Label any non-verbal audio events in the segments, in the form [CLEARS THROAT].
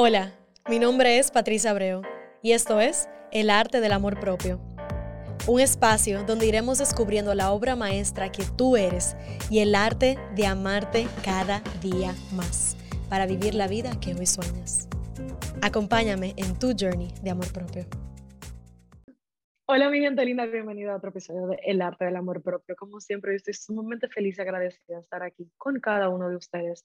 Hola, mi nombre es Patricia Abreu y esto es El Arte del Amor Propio. Un espacio donde iremos descubriendo la obra maestra que tú eres y el arte de amarte cada día más para vivir la vida que hoy sueñas. Acompáñame en tu journey de amor propio. Hola mi gente linda, bienvenida a otro episodio de El Arte del Amor Propio. Como siempre, estoy sumamente feliz y agradecida de estar aquí con cada uno de ustedes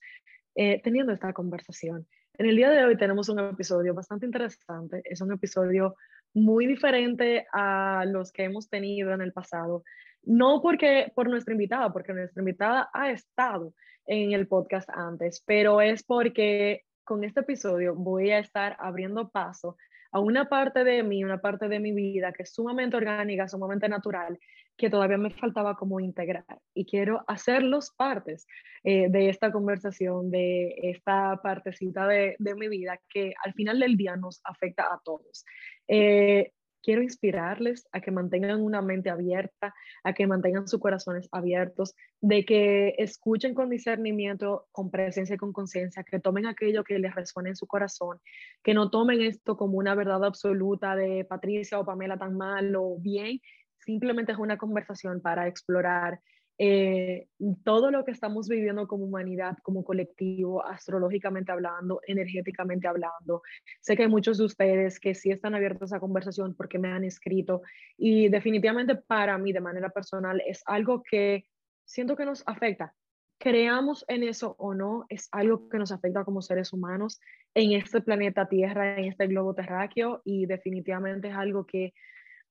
eh, teniendo esta conversación. En el día de hoy tenemos un episodio bastante interesante. Es un episodio muy diferente a los que hemos tenido en el pasado. No porque por nuestra invitada, porque nuestra invitada ha estado en el podcast antes, pero es porque con este episodio voy a estar abriendo paso a una parte de mí, una parte de mi vida que es sumamente orgánica, sumamente natural, que todavía me faltaba como integrar. Y quiero hacerlos partes eh, de esta conversación, de esta partecita de, de, mi vida que al final del día nos afecta a todos. Eh, quiero inspirarles a que mantengan una mente abierta, a que mantengan sus corazones abiertos, de que escuchen con discernimiento, con presencia y con conciencia, que tomen aquello que les resuene en su corazón, que no tomen esto como una verdad absoluta de Patricia o Pamela tan mal o bien, simplemente es una conversación para explorar eh, todo lo que estamos viviendo como humanidad, como colectivo, astrológicamente hablando, energéticamente hablando. Sé que hay muchos de ustedes que sí están abiertos a conversación porque me han escrito y definitivamente para mí de manera personal es algo que siento que nos afecta. Creamos en eso o no, es algo que nos afecta como seres humanos en este planeta Tierra, en este globo terráqueo y definitivamente es algo que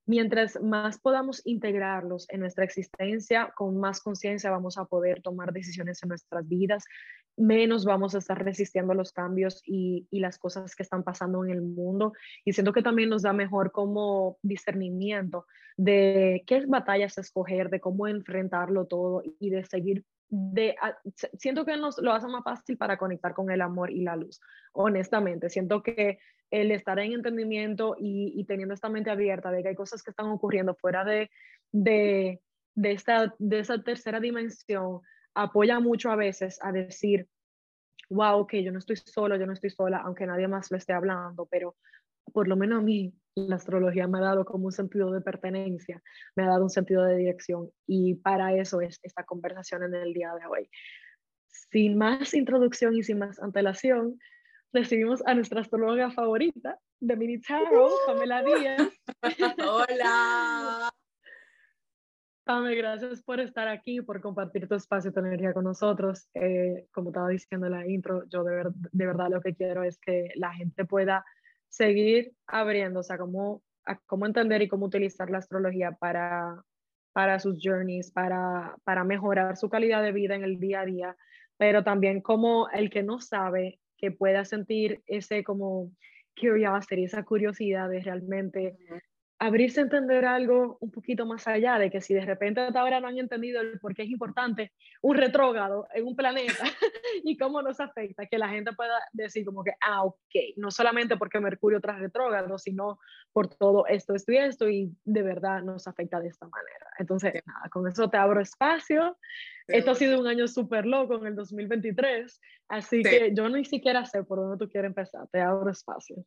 mientras más podamos integrarlos en nuestra existencia, con más conciencia vamos a poder tomar decisiones en nuestras vidas, menos vamos a estar resistiendo los cambios y, las cosas que están pasando en el mundo. Y siento que también nos da mejor como discernimiento de qué batallas escoger, de cómo enfrentarlo todo y de seguir de, siento que nos lo hace más fácil para conectar con el amor y la luz, honestamente. Siento que el estar en entendimiento y, teniendo esta mente abierta de que hay cosas que están ocurriendo fuera de, de, esta, de esa tercera dimensión, apoya mucho a veces a decir, wow, ok, yo no estoy solo, yo no estoy sola, aunque nadie más lo esté hablando, pero por lo menos a mí la astrología me ha dado como un sentido de pertenencia, me ha dado un sentido de dirección y para eso es esta conversación en el día de hoy. Sin más introducción y sin más antelación, recibimos a nuestra astróloga favorita de Mini Tarot, Pamela Díaz. [LAUGHS] Hola. Pame, gracias por estar aquí, por compartir tu espacio, tu energía con nosotros. Eh, como estaba diciendo en la intro, yo de, de, verdad lo que quiero es que la gente pueda seguir abriendo, o sea, cómo, cómo entender y cómo utilizar la astrología para, para sus journeys, para, para mejorar su calidad de vida en el día a día, pero también como el que no sabe que pueda sentir ese como curiosity, esa curiosidad de realmente abrirse a entender algo un poquito más allá de que si de repente hasta ahora no han entendido el por qué es importante un retrógrado en un planeta [LAUGHS] y cómo nos afecta, que la gente pueda decir como que, ah, ok, no solamente porque Mercurio trae retrógrado, sino por todo esto, esto y esto, y de verdad nos afecta de esta manera. Entonces, nada, con eso te abro espacio. Esto ha sido un año súper loco en el 2023, así que yo ni siquiera sé por dónde tú quieres empezar, te abro espacio.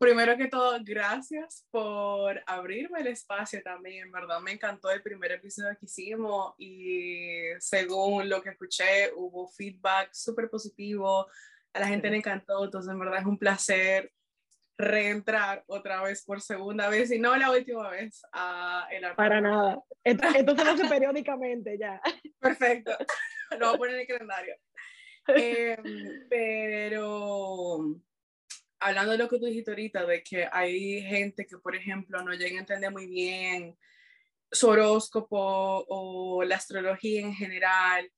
Primero que todo, gracias por abrirme el espacio también. En verdad me encantó el primer episodio que hicimos y según lo que escuché, hubo feedback súper positivo. A la gente le encantó, entonces en verdad es un placer reentrar otra vez por segunda vez y no la última vez a el Para nada. [LAUGHS] Entonces lo hace periódicamente ya. Perfecto. [LAUGHS] Lo voy a poner en el calendario. [LAUGHS] Em, pero hablando de lo que tú dijiste ahorita, de que hay gente que, por ejemplo, no llega a entender muy bien su horóscopo o la astrología en general.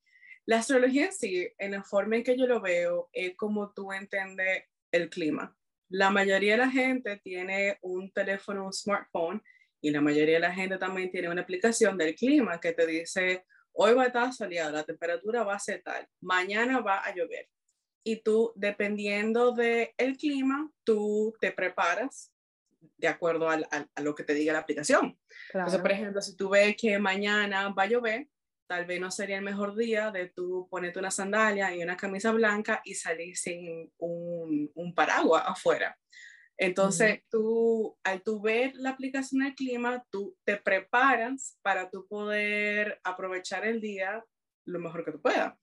La astrología en sí, en la forma en que yo lo veo, es como tú entiendes el clima. La mayoría de la gente tiene un teléfono, un smartphone, y la mayoría de la gente también tiene una aplicación del clima que te dice, hoy va a estar soleado, la temperatura va a ser tal, mañana va a llover y tú, dependiendo del el clima, tú te preparas de acuerdo al, a lo que te diga la aplicación. Entonces, por ejemplo, si tú ves que mañana va a llover, tal vez no sería el mejor día de tú ponerte una sandalia y una camisa blanca y salir sin un, un paraguas afuera. Entonces, tú, al tú ver la aplicación del clima, tú te preparas para tú poder aprovechar el día lo mejor que tú puedas.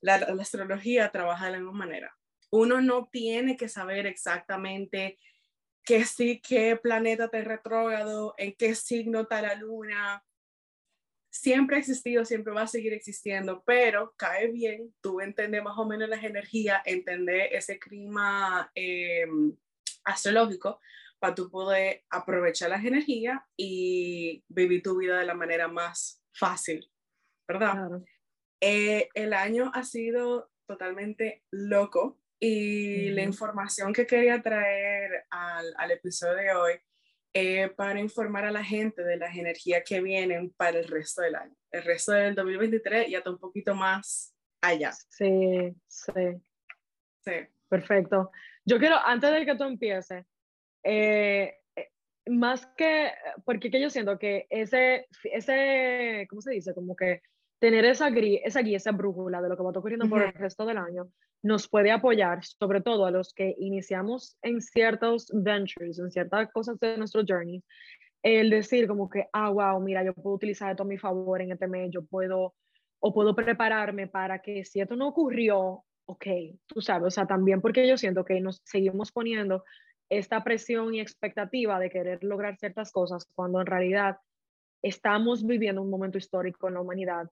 La, astrología trabaja de la misma manera. Uno no tiene que saber exactamente qué sí, qué planeta está retrógrado, en qué signo está la luna, siempre ha existido, siempre va a seguir existiendo, pero cae bien tú entender más o menos las energías, entender ese clima em, astrológico para tú poder aprovechar las energías y vivir tu vida de la manera más fácil, ¿verdad? Eh, el año ha sido totalmente loco y la información que quería traer al, al episodio de hoy eh, para informar a la gente de las energías que vienen para el resto del año. El resto del 2023 ya está un poquito más allá. Sí, sí. Sí. Perfecto. Yo quiero, antes de que tú empieces, eh, eh, más que, porque que yo siento que ese, ese, ¿cómo se dice? Como que tener esa, esa guía, esa brújula de lo que va a ocurriendo por el resto del año, nos puede apoyar, sobre todo a los que iniciamos en ciertos ventures, en ciertas cosas de nuestro journey, el decir como que, ah, wow, mira, yo puedo utilizar esto a mi favor en este mes, yo puedo, o puedo prepararme para que si esto no ocurrió, ok, tú sabes, o sea, también porque yo siento que nos seguimos poniendo esta presión y expectativa de querer lograr ciertas cosas cuando en realidad estamos viviendo un momento histórico en la humanidad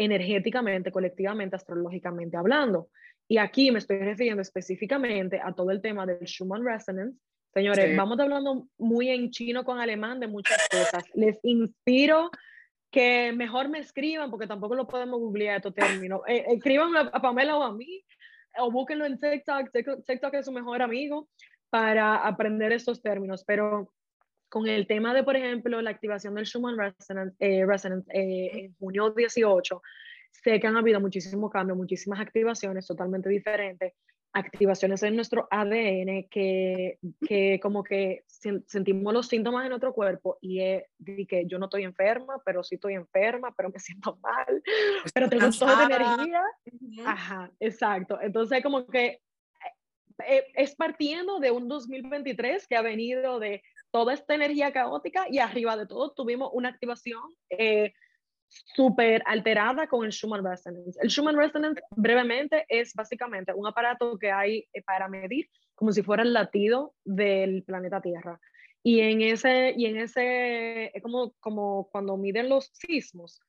energéticamente, colectivamente, astrológicamente hablando. Y aquí me estoy refiriendo específicamente a todo el tema del Schumann Resonance. Señores, vamos hablando muy en chino con alemán de muchas cosas. Les inspiro que mejor me escriban, porque tampoco lo podemos googlear estos términos. Eh, escriban a, Pamela o a mí, o búsquenlo en TikTok. TikTok es su mejor amigo para aprender estos términos. Pero con el tema de, por ejemplo, la activación del Schumann Resonance, eh, Resonance eh, en junio 18, sé que han habido muchísimos cambios, muchísimas activaciones totalmente diferentes, activaciones en nuestro ADN que, que como que sentimos los síntomas en nuestro cuerpo y es de que yo no estoy enferma, pero sí estoy enferma, pero me [LAUGHS] siento mal, pero tengo toda la energía. Ajá, exacto. Entonces como que eh, es partiendo de un 2023 que ha venido de toda esta energía caótica y arriba de todo tuvimos una activación eh, súper alterada con el Schumann Resonance. El Schumann Resonance, brevemente, es básicamente un aparato que hay eh, para medir como si fuera el latido del planeta Tierra. Y en ese, y en ese es como, como cuando miden los sismos,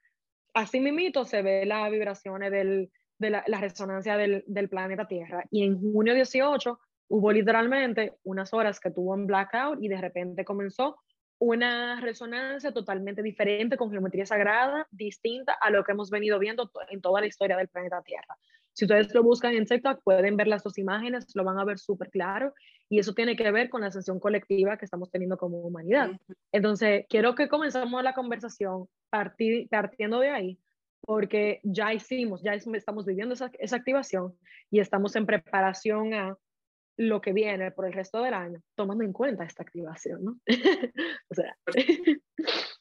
así mismo se ve las vibraciones del, de la, la resonancia del, del, planeta Tierra. Y en junio 18 hubo literalmente unas horas que tuvo un blackout y de repente comenzó una resonancia totalmente diferente, con geometría sagrada, distinta a lo que hemos venido viendo en toda la historia del planeta Tierra. Si ustedes lo buscan en TikTok, pueden ver las dos imágenes, lo van a ver súper claro, y eso tiene que ver con la ascensión colectiva que estamos teniendo como humanidad. Entonces, quiero que comenzamos la conversación partiendo de ahí, porque ya hicimos, ya estamos viviendo esa, esa activación y estamos en preparación a lo que viene por el resto del año, tomando en cuenta esta activación, ¿no? [LAUGHS] o sea. [LAUGHS]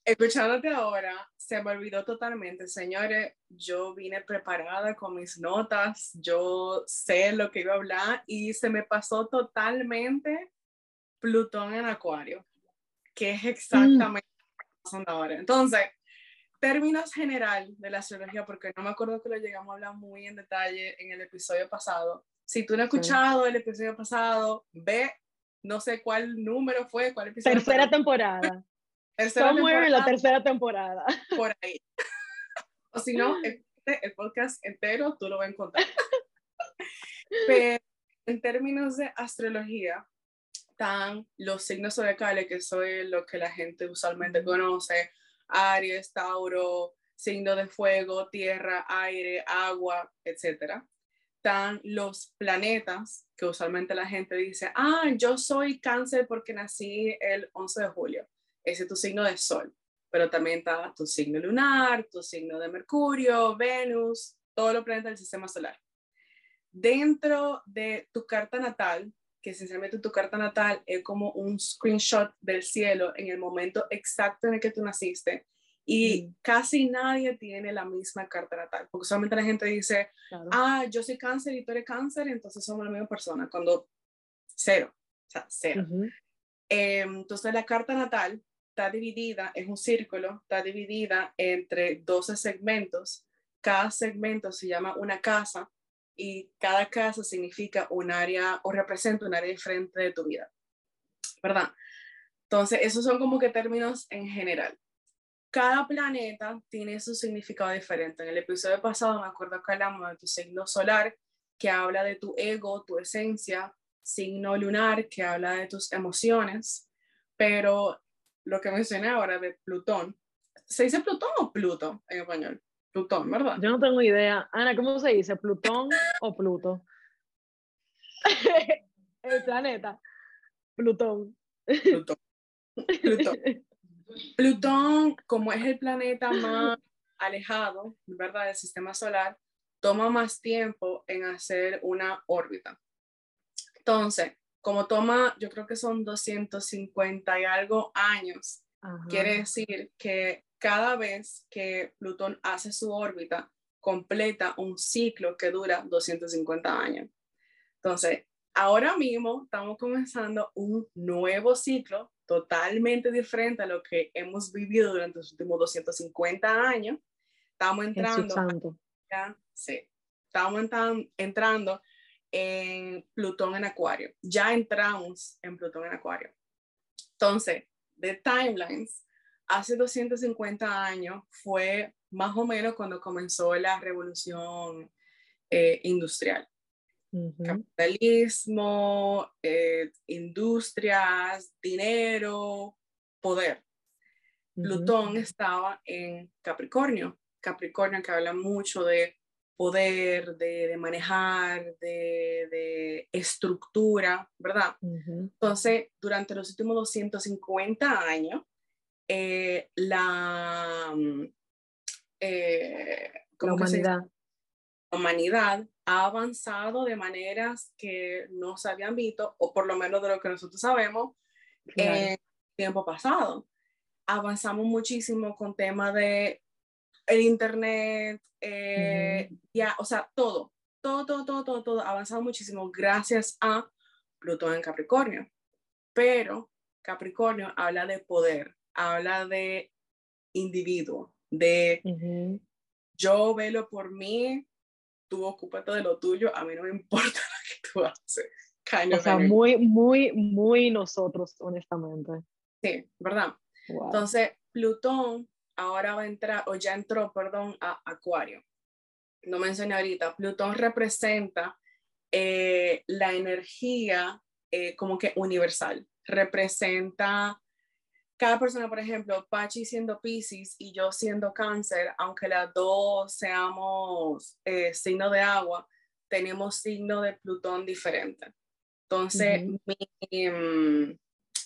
Escuchándote ahora, se me olvidó totalmente, señores, yo vine preparada con mis notas, yo sé lo que iba a hablar y se me pasó totalmente Plutón en Acuario, que es mm. exactamente lo que está pasando ahora. Entonces, términos general de la astrología, porque no me acuerdo que lo llegamos a hablar muy en detalle en el episodio pasado, si tú no has escuchado el episodio pasado, ve, no sé cuál número fue, cuál episodio. Tercera [LAUGHS] temporada. tercera temporada. en la tercera temporada. Por ahí. [LAUGHS] o si no, el, el podcast entero tú lo vas a encontrar. [LAUGHS] Pero en términos de astrología, están los signos zodiacales, que son lo que la gente usualmente conoce, Aries, Tauro, signo de fuego, tierra, aire, agua, etcétera están los planetas, que usualmente la gente dice, ah, yo soy cáncer porque nací el 11 de julio. Ese es tu signo de sol. Pero también está tu signo lunar, tu signo de Mercurio, Venus, todos los planetas del sistema solar. Dentro de tu carta natal, que esencialmente tu carta natal es como un screenshot del cielo en el momento exacto en el que tú naciste, Y Mm. casi nadie tiene la misma carta natal, porque solamente la gente dice, Claro. ah, yo soy cáncer y tú eres cáncer, entonces somos la misma persona, cuando cero, o sea, cero. Eh, entonces la carta natal está dividida, es un círculo, está dividida entre 12 segmentos. Cada segmento se llama una casa y cada casa significa un área o representa un área diferente de tu vida. ¿Verdad? Entonces, esos son como que términos en general. Cada planeta tiene su significado diferente. En el episodio pasado me acuerdo que hablamos de tu signo solar, que habla de tu ego, tu esencia, signo lunar, que habla de tus emociones, pero lo que mencioné ahora de Plutón, ¿se dice Plutón o Pluto en español? Plutón, ¿verdad? Yo no tengo idea. Ana, ¿cómo se dice? ¿Plutón o Pluto? [LAUGHS] El planeta. Plutón. Plutón. Plutón. [LAUGHS] Plutón, como es el planeta más alejado, ¿verdad? Del sistema solar, toma más tiempo en hacer una órbita. Entonces, como toma, yo creo que son 250 y algo años, Ajá. quiere decir que cada vez que Plutón hace su órbita, completa un ciclo que dura 250 años. Entonces, ahora mismo estamos comenzando un nuevo ciclo totalmente diferente a lo que hemos vivido durante los últimos 250 años. Estamos entrando ya, sí, estamos entran- entrando en Plutón en Acuario. Ya entramos en Plutón en Acuario. Entonces, de timelines, hace 250 años fue más o menos cuando comenzó la revolución eh, industrial. Capitalismo, eh, industrias, dinero, poder. Plutón estaba en Capricornio. Capricornio que habla mucho de poder, de, de manejar, de, de estructura, ¿verdad? Entonces, durante los últimos 250 años, eh, la, mm, eh, la humanidad ha avanzado de maneras que no se habían visto, o por lo menos de lo que nosotros sabemos, Claro. en tiempo pasado. Avanzamos muchísimo con temas de el internet, eh, ya, o sea, todo, todo, todo, todo, todo, todo, avanzado muchísimo gracias a Plutón en Capricornio. Pero Capricornio habla de poder, habla de individuo, de Ujú. yo velo por mí, tú ocúpate de lo tuyo, a mí no me importa [LAUGHS] lo que tú haces. Kind O sea, energy. muy, muy, muy nosotros, honestamente. Sí, ¿verdad? Wow. Entonces, Plutón ahora va a entrar, o ya entró, perdón, a Acuario. No mencioné ahorita, Plutón representa eh, la energía eh, como que universal. Representa cada persona, por ejemplo, Pachi siendo Pisces y yo siendo Cáncer, aunque las dos seamos eh, signo de agua, tenemos signo de Plutón diferente. Entonces, Ujú. mi,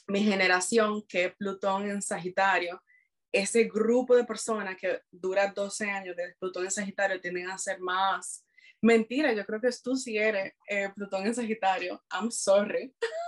mi generación, que es Plutón en Sagitario, ese grupo de personas que dura 12 años de Plutón en Sagitario tienden a ser más... Mentira, yo creo que tú sí eres eh, Plutón en Sagitario. I'm sorry. [LAUGHS]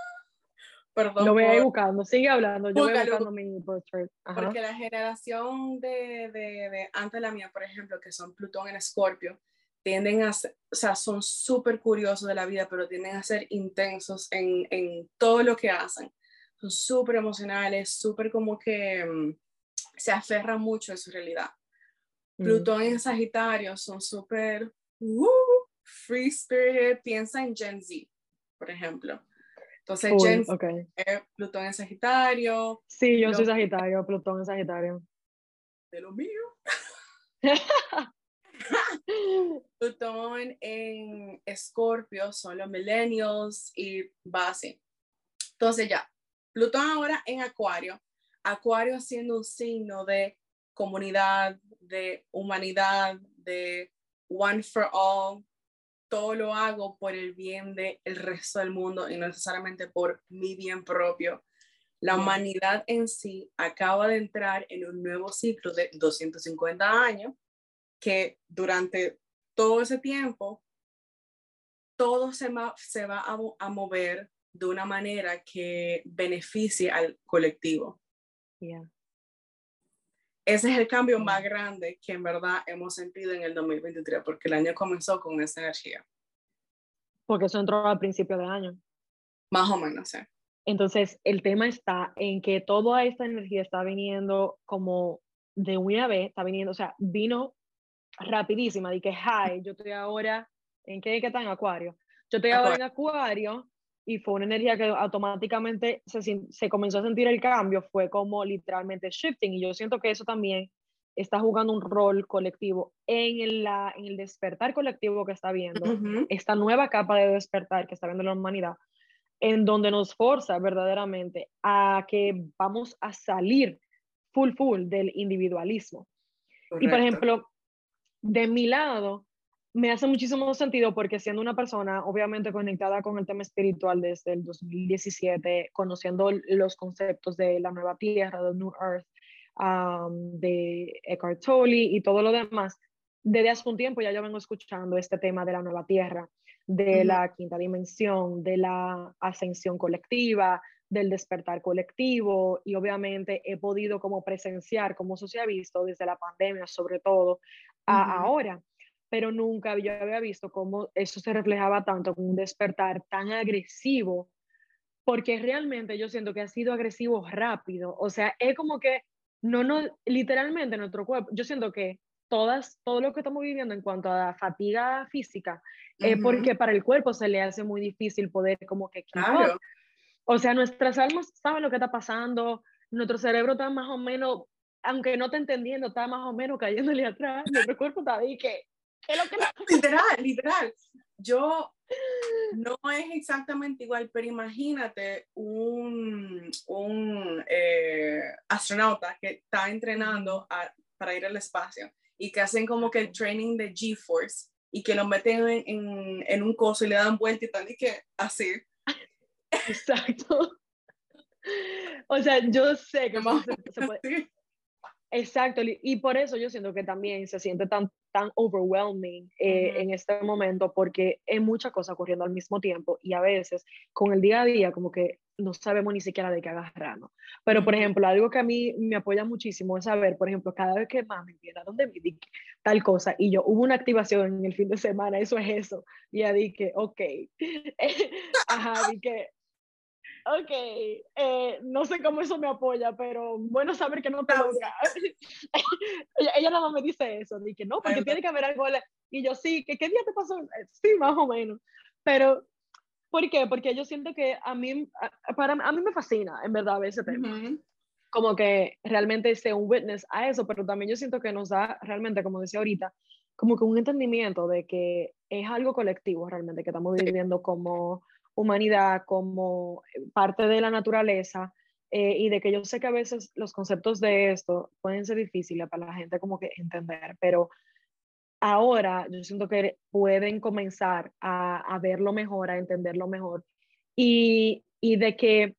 Perdón. Lo voy a ir por- buscando, sigue hablando, yo voy Búscalo. buscando mi chart. Ajá. porque la generación de, de, de antes de la mía, por ejemplo, que son Plutón en Escorpio, tienden a ser, o sea, son súper curiosos de la vida, pero tienden a ser intensos en, en todo lo que hacen. Son súper emocionales, súper como que mm, se aferran mucho a su realidad. Mm. Plutón en Sagitario son súper uh, free spirit, piensa en Gen Z, por ejemplo. Entonces, Plutón en Sagitario, Sí, yo soy Sagitario, Plutón es Sagitario. de lo mío. [LAUGHS] Plutón en Escorpio son los millennials y va así. Entonces ya, Plutón ahora en Acuario, Acuario siendo un signo de comunidad, de humanidad, de one for all, todo lo hago por el bien del resto del mundo y no necesariamente por mi bien propio. La humanidad en sí acaba de entrar en un nuevo ciclo de 250 años que durante todo ese tiempo todo se, va a, mo- a mover de una manera que beneficie al colectivo. Yeah. Ese es el cambio más grande que en verdad hemos sentido en el 2023, porque el año comenzó con esa energía. Porque eso entró al principio de año. Más o menos, sí. Entonces, el tema está en que toda esta energía está viniendo como de una vez, está viniendo, o sea, vino rapidísima, de que, hi, yo estoy ahora, ¿en qué, qué está en Acuario? Yo estoy ahora en Acuario y fue una energía que automáticamente se, se comenzó a sentir el cambio, fue como literalmente shifting y yo siento que eso también está jugando un rol colectivo en el, la, en el despertar colectivo que está viendo, esta nueva capa de despertar que está viendo la humanidad, en donde nos forza verdaderamente a que vamos a salir full, full del individualismo. Y por ejemplo, de mi lado, me hace muchísimo sentido porque siendo una persona obviamente conectada con el tema espiritual desde el 2017, conociendo los conceptos de la nueva tierra, de New Earth, de Eckhart Tolle y todo lo demás, desde hace un tiempo ya yo vengo escuchando este tema de la nueva tierra, de la quinta dimensión, de la ascensión colectiva, del despertar colectivo y obviamente he podido como presenciar cómo eso se ha visto desde la pandemia sobre todo a ahora pero nunca yo había visto cómo eso se reflejaba tanto con un despertar tan agresivo, porque realmente yo siento que ha sido agresivo rápido, o sea, es como que no, no, literalmente nuestro cuerpo, yo siento que todas, todo lo que estamos viviendo en cuanto a fatiga física, es porque para el cuerpo se le hace muy difícil poder como que... Claro. O sea, nuestras almas saben lo que está pasando, nuestro cerebro está más o menos, aunque no está entendiendo, está más o menos cayéndole [LAUGHS] atrás, nuestro cuerpo está ahí que [LAUGHS] [LAUGHS] literal, literal. Yo no es exactamente igual, pero imagínate un, un eh, astronauta que está entrenando para ir al espacio y que hacen como que el training de G-Force y que lo meten en, en, un coso y le dan vuelta y tal, y que así. [LAUGHS] Exacto. O sea, yo sé que más se puede, Exacto, y por eso yo siento que también se siente tan, tan overwhelming eh, en este momento porque hay muchas cosas ocurriendo al mismo tiempo y a veces con el día a día como que no sabemos ni siquiera de qué agarrarnos. Pero, por ejemplo, algo que a mí me apoya muchísimo es saber, por ejemplo, cada vez que mami viene a donde me tal cosa y yo hubo una activación en el fin de semana, eso es eso. Y ya dije, ok, [LAUGHS] ajá, dije, ok, eh, no sé cómo eso me apoya, pero bueno saber que no te lo [LAUGHS] ella, ella nada más me dice eso, dije, no, porque tiene que haber algo. Y yo, sí, ¿qué, ¿qué día te pasó? Sí, más o menos. Pero, ¿por qué? Porque yo siento que a mí, para, a mí me fascina, en verdad, ese tema. Como que realmente sea un witness a eso, pero también yo siento que nos da realmente, como decía ahorita, como que un entendimiento de que es algo colectivo realmente que estamos viviendo como humanidad como eh, parte de la naturaleza eh, y de que yo sé que a veces los conceptos de esto pueden ser difíciles para la gente como que entender, pero ahora yo siento que pueden comenzar a, a verlo mejor, a entenderlo mejor. Y, y de que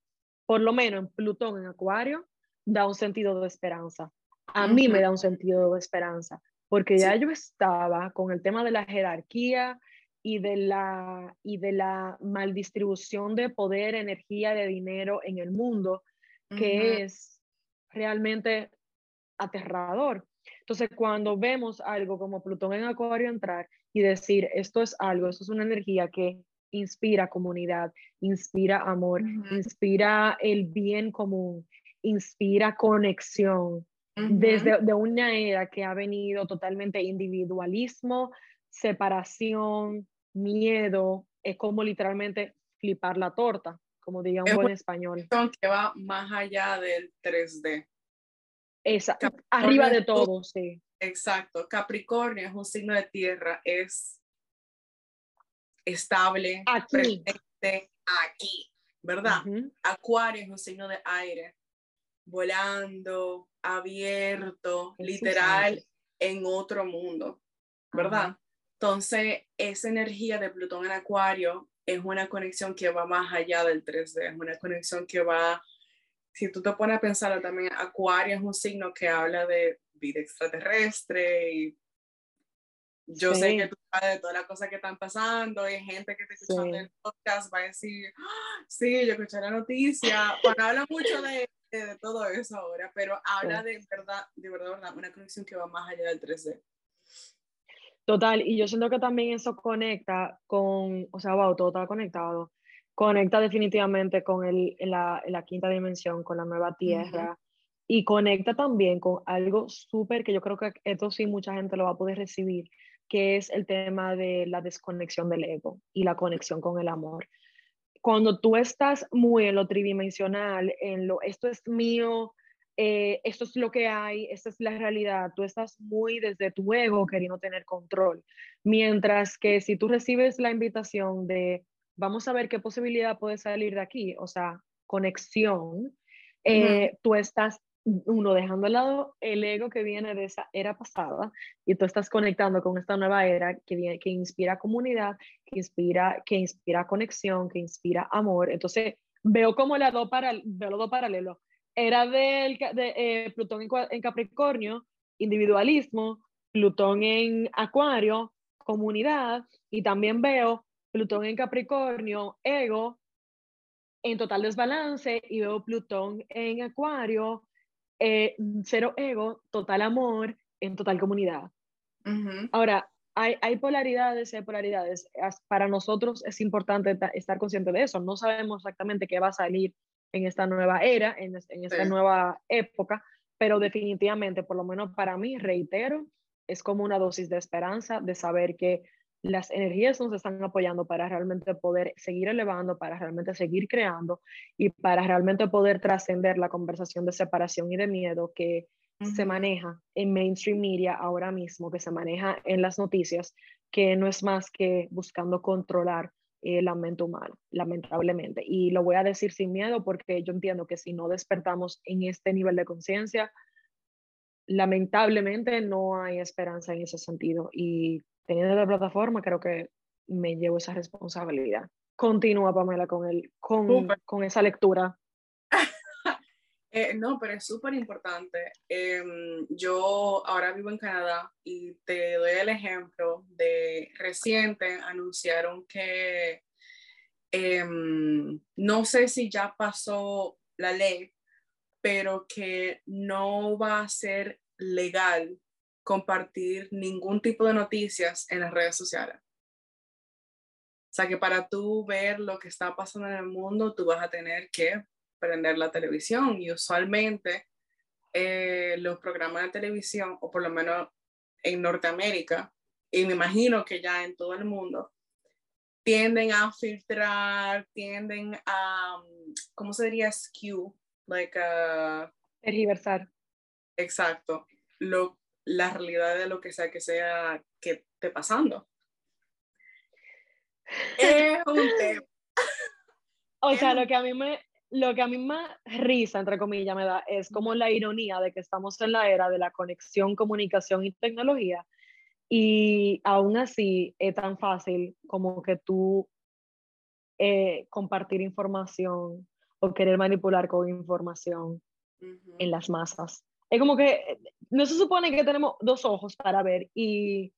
por lo menos en Plutón, en Acuario, da un sentido de esperanza. A mí me da un sentido de esperanza, porque ya yo estaba con el tema de la jerarquía, y de la, y de la maldistribución de poder, energía, de dinero en el mundo, que es realmente aterrador. Entonces, cuando vemos algo como Plutón en Acuario entrar y decir, esto es algo, esto es una energía que inspira comunidad, inspira amor, inspira el bien común, inspira conexión, desde de una era que ha venido totalmente individualismo, separación, miedo, es como literalmente flipar la torta, como diría un buen español. Que va más allá del 3D. Exacto, arriba de todo, sí. Exacto, Capricornio es un signo de tierra, es estable, aquí. presente aquí, ¿verdad? Acuario es un signo de aire, volando, abierto, literal, en otro mundo, ¿verdad? Entonces, esa energía de Plutón en Acuario es una conexión que va más allá del 3D, es una conexión que va, si tú te pones a pensar también, Acuario es un signo que habla de vida extraterrestre y yo sé que tú sabes de todas las cosas que están pasando, hay gente que te escucha en el podcast, va a decir, ¡Ah! sí, yo escuché la noticia. Juan habla mucho de, de, todo eso ahora, pero habla de verdad, de verdad, verdad, una conexión que va más allá del 3D. Total, y yo siento que también eso conecta con, o sea, wow, todo está conectado. Conecta definitivamente con el, la, la quinta dimensión, con la nueva tierra, y conecta también con algo súper que yo creo que esto sí mucha gente lo va a poder recibir, que es el tema de la desconexión del ego y la conexión con el amor. Cuando tú estás muy en lo tridimensional, en lo esto es mío, eh, esto es lo que hay, esta es la realidad, tú estás muy desde tu ego queriendo tener control. Mientras que si tú recibes la invitación de vamos a ver qué posibilidad puede salir de aquí, o sea, conexión, eh, tú estás uno dejando al lado el ego que viene de esa era pasada y tú estás conectando con esta nueva era que, viene, que inspira comunidad, que inspira, que inspira conexión, que inspira amor. Entonces veo como la do para, veo los dos paralelos. Era del, de eh, Plutón en, en Capricornio, individualismo, Plutón en Acuario, comunidad, y también veo Plutón en Capricornio, ego, en total desbalance, y veo Plutón en Acuario, eh, cero ego, total amor, en total comunidad. Ahora, hay, hay, polaridades, hay polaridades. Para nosotros es importante estar consciente de eso. No sabemos exactamente qué va a salir en esta nueva era, en, en esta nueva época, pero definitivamente, por lo menos para mí, reitero, es como una dosis de esperanza, de saber que las energías nos están apoyando para realmente poder seguir elevando, para realmente seguir creando y para realmente poder trascender la conversación de separación y de miedo que se maneja en mainstream media ahora mismo, que se maneja en las noticias, que no es más que buscando controlar eh, la mente humana, lamentablemente. Y lo voy a decir sin miedo porque yo entiendo que si no despertamos en este nivel de conciencia, lamentablemente no hay esperanza en ese sentido. Y teniendo la plataforma, creo que me llevo esa responsabilidad. Continúa, Pamela, con, el, con, con esa lectura. Eh, no, pero es súper importante. Em, yo ahora vivo en Canadá y te doy el ejemplo de reciente anunciaron que em, no sé si ya pasó la ley, pero que no va a ser legal compartir ningún tipo de noticias en las redes sociales. O sea que para tú ver lo que está pasando en el mundo, tú vas a tener que prender la televisión y usualmente eh, los programas de televisión, o por lo menos en Norteamérica, y me imagino que ya en todo el mundo, tienden a filtrar, tienden a, ¿cómo se diría? Skew, like a... Tergiversar. Exacto. Lo, la realidad de lo que sea que sea que esté pasando. [LAUGHS] Es un tema. O sea, lo que a mí me, lo que a mí más risa, entre comillas, me da es como la ironía de que estamos en la era de la conexión, comunicación y tecnología y aún así es tan fácil como que tú eh, compartir información o querer manipular con información en las masas. Es como que no se supone que tenemos dos ojos para ver y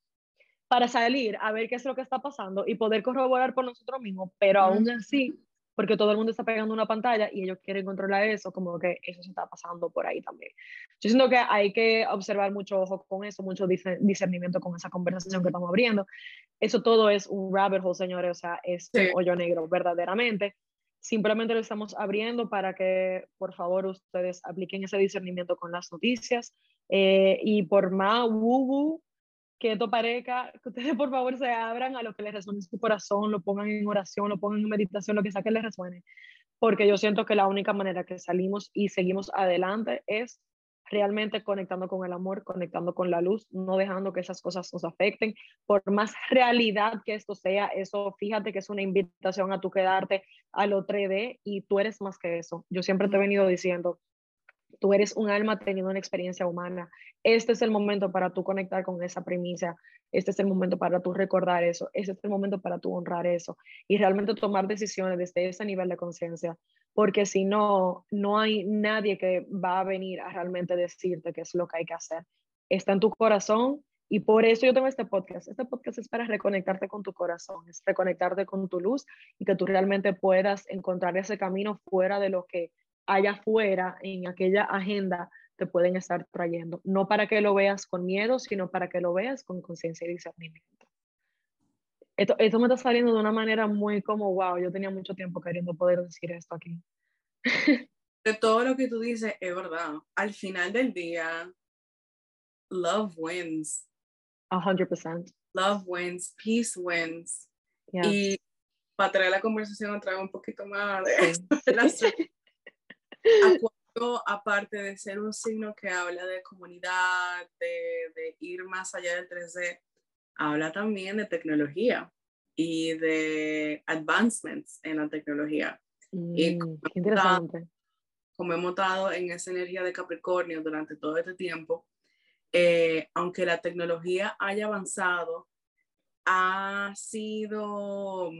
para salir a ver qué es lo que está pasando y poder corroborar por nosotros mismos, pero aún así, porque todo el mundo está pegando una pantalla y ellos quieren controlar eso, como que eso se está pasando por ahí también. Yo siento que hay que observar mucho ojo con eso, mucho discernimiento con esa conversación que estamos abriendo. Eso todo es un rabbit hole, señores, o sea, es un hoyo negro, verdaderamente. Simplemente lo estamos abriendo para que, por favor, ustedes apliquen ese discernimiento con las noticias. Eh, y por más woo que esto parezca, que ustedes por favor se abran a lo que les resuene en su corazón, lo pongan en oración, lo pongan en meditación, lo que sea que les resuene. Porque yo siento que la única manera que salimos y seguimos adelante es realmente conectando con el amor, conectando con la luz, no dejando que esas cosas nos afecten. Por más realidad que esto sea, eso fíjate que es una invitación a tú quedarte a lo 3D y tú eres más que eso. Yo siempre te he venido diciendo, tú eres un alma teniendo una experiencia humana. Este es el momento para tú conectar con esa primicia, este es el momento para tú recordar eso, este es el momento para tú honrar eso y realmente tomar decisiones desde ese nivel de conciencia porque si no, no hay nadie que va a venir a realmente decirte qué es lo que hay que hacer. Está en tu corazón Y por eso yo tengo este podcast. Este podcast es para reconectarte con tu corazón, es reconectarte con tu luz y que tú realmente puedas encontrar ese camino fuera de lo que allá afuera, en aquella agenda, te pueden estar trayendo. No para que lo veas con miedo, sino para que lo veas con conciencia y discernimiento. Esto, esto me está saliendo de una manera muy como, wow, yo tenía mucho tiempo queriendo poder decir esto aquí. [LAUGHS] De todo lo que tú dices es verdad. Al final del día, love wins. A hundred percent. Love wins, peace wins. Y para traer la conversación otra vez un poquito más [LAUGHS] de, sí. [LAUGHS] aparte de ser un signo que habla de comunidad, de, de, ir más allá del 3D, habla también de tecnología y de advancements en la tecnología. y mm, interesante. como hemos estado en esa energía de Capricornio durante todo este tiempo, eh, aunque la tecnología haya avanzado, ha sido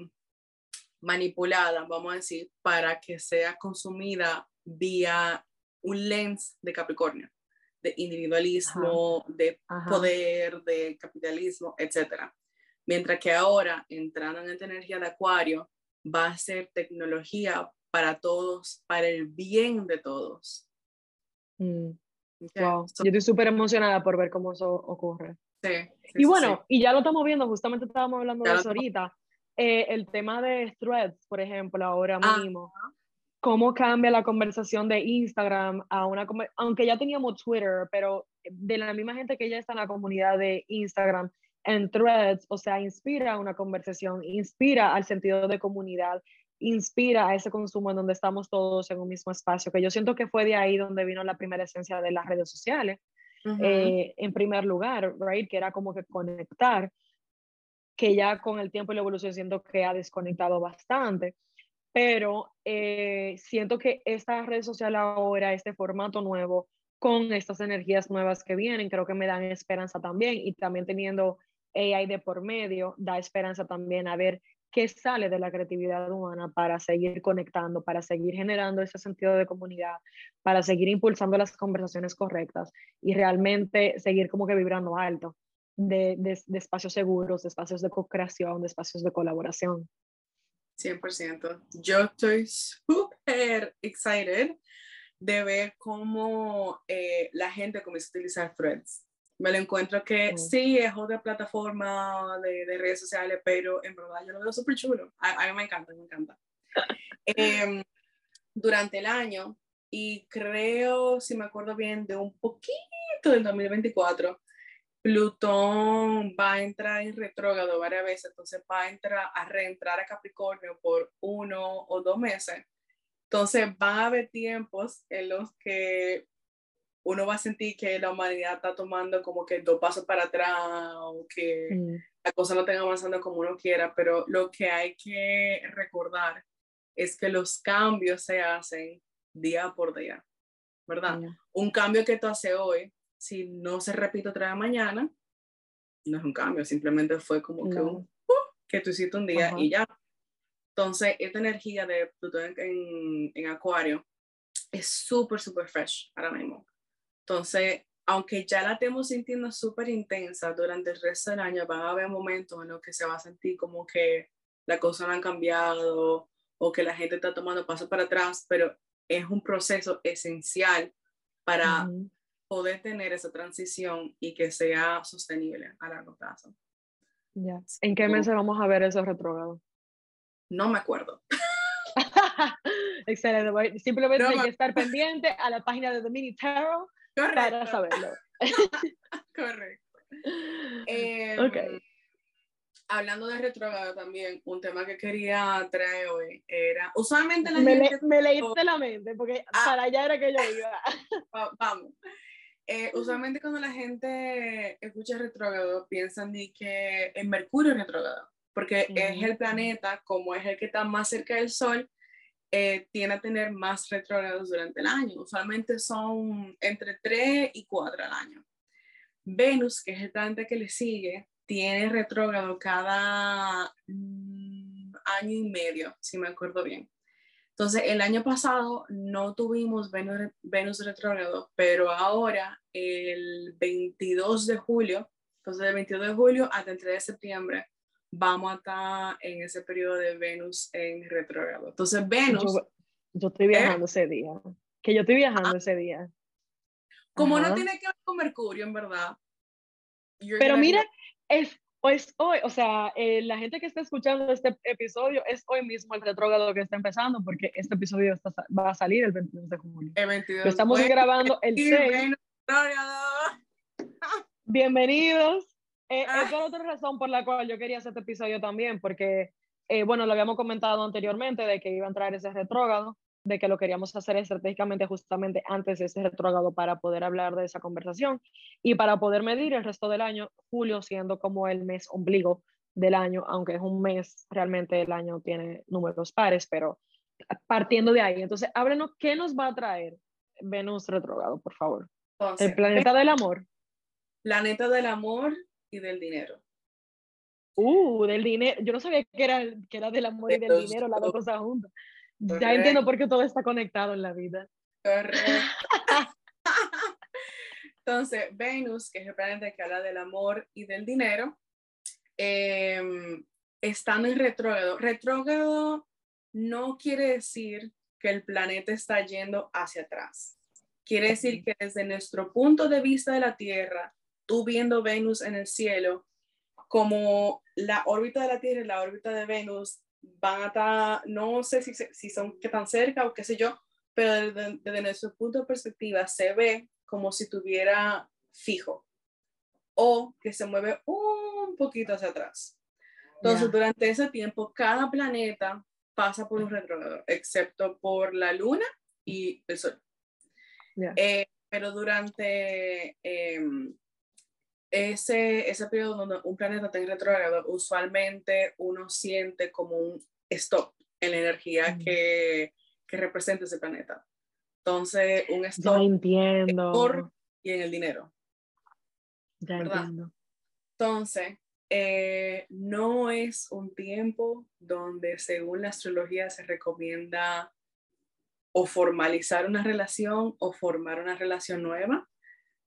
manipulada, vamos a decir, para que sea consumida vía un lens de Capricornio, de individualismo, de poder, de capitalismo, etc. Mientras que ahora, entrando en esta energía de Acuario, va a ser tecnología para todos, para el bien de todos. Mm. Yo estoy súper emocionada por ver cómo eso ocurre. Sí, y bueno, y ya lo estamos viendo, justamente estábamos hablando de eso ahorita. Eh, el tema de threads, por ejemplo, ahora mismo. Cómo cambia la conversación de Instagram a una. Aunque ya teníamos Twitter, pero de la misma gente que ya está en la comunidad de Instagram, en threads, o sea, inspira una conversación, inspira al sentido de comunidad, inspira a ese consumo en donde estamos todos en un mismo espacio, que yo siento que fue de ahí donde vino la primera esencia de las redes sociales, eh, en primer lugar, right, que era como que conectar, que ya con el tiempo y la evolución siento que ha desconectado bastante, pero eh, siento que esta red social ahora, este formato nuevo, con estas energías nuevas que vienen, creo que me dan esperanza también y también teniendo AI de por medio, da esperanza también a ver qué sale de la creatividad humana para seguir conectando, para seguir generando ese sentido de comunidad, para seguir impulsando las conversaciones correctas y realmente seguir como que vibrando alto de, de, espacios seguros, de espacios de co-creación, de espacios de colaboración. 100%. Yo estoy súper excited de ver cómo eh, la gente comienza a utilizar threads me lo encuentro que sí, es otra plataforma de, de, redes sociales, pero en verdad yo lo veo súper chulo. A, mí me encanta, me encanta. [LAUGHS] Em, durante el año, y creo, si me acuerdo bien, de un poquito del 2024, Plutón va a entrar en retrógrado varias veces, entonces va a entrar a reentrar a Capricornio por uno o dos meses. Entonces van a haber tiempos en los que uno va a sentir que la humanidad está tomando como que dos pasos para atrás o que mm. la cosa no tenga avanzando como uno quiera, pero lo que hay que recordar es que los cambios se hacen día por día, ¿verdad? Un cambio que tú haces hoy, si no se repite otra vez mañana, no es un cambio, simplemente fue como que un, uh, que tú hiciste un día y ya. Entonces, esta energía de Plutón en, en Acuario es súper, súper fresh ahora mismo. Entonces, aunque ya la estemos sintiendo súper intensa durante el resto del año, van a haber momentos en los que se va a sentir como que la cosa no han cambiado o que la gente está tomando pasos para atrás, pero es un proceso esencial para poder tener esa transición y que sea sostenible a largo plazo. ¿En qué meses vamos a ver esos retrógrados? No me acuerdo. [LAUGHS] Excelente. Simplemente hay que estar pendiente a la página de The Mini Tarot para saberlo. [LAUGHS] Correcto. [LAUGHS] Em, hablando de retrógrado también, un tema que quería traer hoy era, usualmente la me gente... me leíste la mente, porque ah. para allá era que yo iba. vamos. Eh, usualmente cuando la gente escucha retrógrado, piensan de que es Mercurio retrógrado, porque es el planeta, como es el que está más cerca del Sol, eh, tiene a tener más retrógrados durante el año. Usualmente son entre 3 y 4 al año. Venus, que es el planeta que le sigue, tiene retrógrado cada mm, año y medio, si me acuerdo bien. Entonces, el año pasado no tuvimos Venus, Venus retrógrado, pero ahora, el 22 de julio, Entonces, del 22 de julio hasta el 3 de septiembre vamos a estar en ese periodo de Venus en retrógrado. Entonces, Venus... Yo, estoy viajando ese día. Que yo estoy viajando ese día. Como no tiene que ver con Mercurio, en verdad. Pero mira, es, es hoy, o sea, eh, la gente que está escuchando este episodio es hoy mismo el retrógrado que está empezando, porque este episodio va a salir el 22 de julio. El 22. Lo estamos grabando el 6. [LAUGHS] Bienvenidos. Eh, ah. Esa es otra razón por la cual yo quería hacer este episodio también, porque, eh, bueno, lo habíamos comentado anteriormente de que iba a entrar ese retrógrado, de que lo queríamos hacer estratégicamente justamente antes de ese retrógrado para poder hablar de esa conversación y para poder medir el resto del año, julio siendo como el mes ombligo del año, aunque es un mes, realmente el año tiene números pares, pero partiendo de ahí. Entonces, háblenos qué nos va a traer Venus retrógrado, por favor. el planeta del amor. Planeta del amor y del dinero. Uh, del dinero. Yo no sabía que era, que era del amor y del dinero, las dos cosas juntas. Ya entiendo por qué todo está conectado en la vida. Correcto. [LAUGHS] Entonces, Venus, que es el planeta que habla del amor y del dinero, eh, estando en retrógrado. Retrógrado no quiere decir que el planeta está yendo hacia atrás. Quiere decir que desde nuestro punto de vista de la Tierra, tú viendo Venus en el cielo, como la órbita de la Tierra y la órbita de Venus van a estar, no sé si, si son que tan cerca o qué sé yo, pero desde, nuestro punto de perspectiva se ve como si tuviera fijo o que se mueve un poquito hacia atrás. Entonces, durante ese tiempo, cada planeta pasa por un retrógrado, excepto por la Luna y el Sol. Eh, pero durante em, ese, ese periodo donde un planeta está en retrógrado, usualmente uno siente como un stop en la energía que, que representa ese planeta. Entonces, un stop ya entiendo. y en el dinero. Ya entiendo. Entonces, eh, no es un tiempo donde según la astrología se recomienda o formalizar una relación o formar una relación nueva.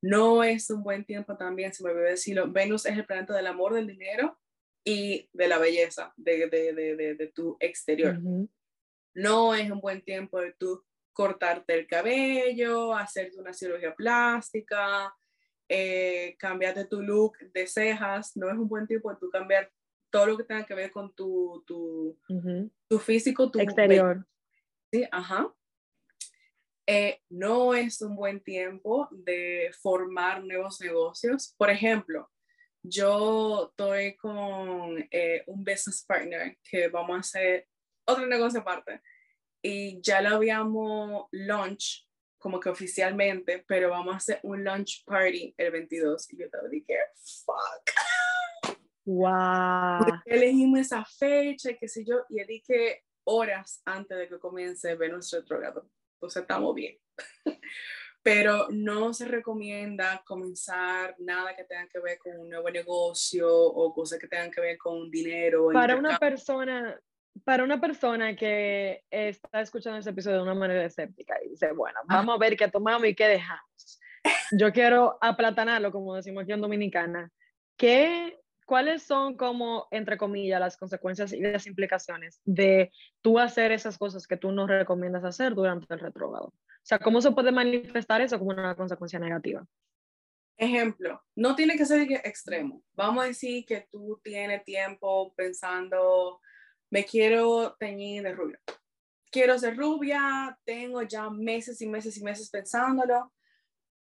No es un buen tiempo también, se me olvidó decirlo, Venus es el planeta del amor, del dinero y de la belleza, de, de, de, de tu exterior. No es un buen tiempo de tú cortarte el cabello, hacerte una cirugía plástica, eh, cambiarte tu look de cejas. No es un buen tiempo de tú cambiar todo lo que tenga que ver con tu, tu, tu físico, tu exterior. Sí, ajá. Eh, no es un buen tiempo de formar nuevos negocios. Por ejemplo, yo estoy con eh, un business partner que vamos a hacer otro negocio aparte y ya lo habíamos launch como que oficialmente, pero vamos a hacer un launch party el 22 y yo te dije, fuck. Wow. Elegimos esa fecha, qué sé yo, y dije horas antes de que comience ver nuestro retrogrado sea, estamos bien. [LAUGHS] Pero no se recomienda comenzar nada que tenga que ver con un nuevo negocio o cosas que tengan que ver con dinero. Para una persona, para una persona que está escuchando ese episodio de una manera escéptica y dice, bueno, ah. vamos a ver qué tomamos y qué dejamos. Yo quiero aplatanarlo, como decimos aquí en Dominicana. ¿Qué ¿cuáles son como, entre comillas, las consecuencias y las implicaciones de tú hacer esas cosas que tú no recomiendas hacer durante el retrógrado? O sea, ¿cómo se puede manifestar eso como una consecuencia negativa? Ejemplo, no tiene que ser extremo. Vamos a decir que tú tienes tiempo pensando, me quiero teñir de rubia. Quiero ser rubia, tengo ya meses y meses y meses pensándolo.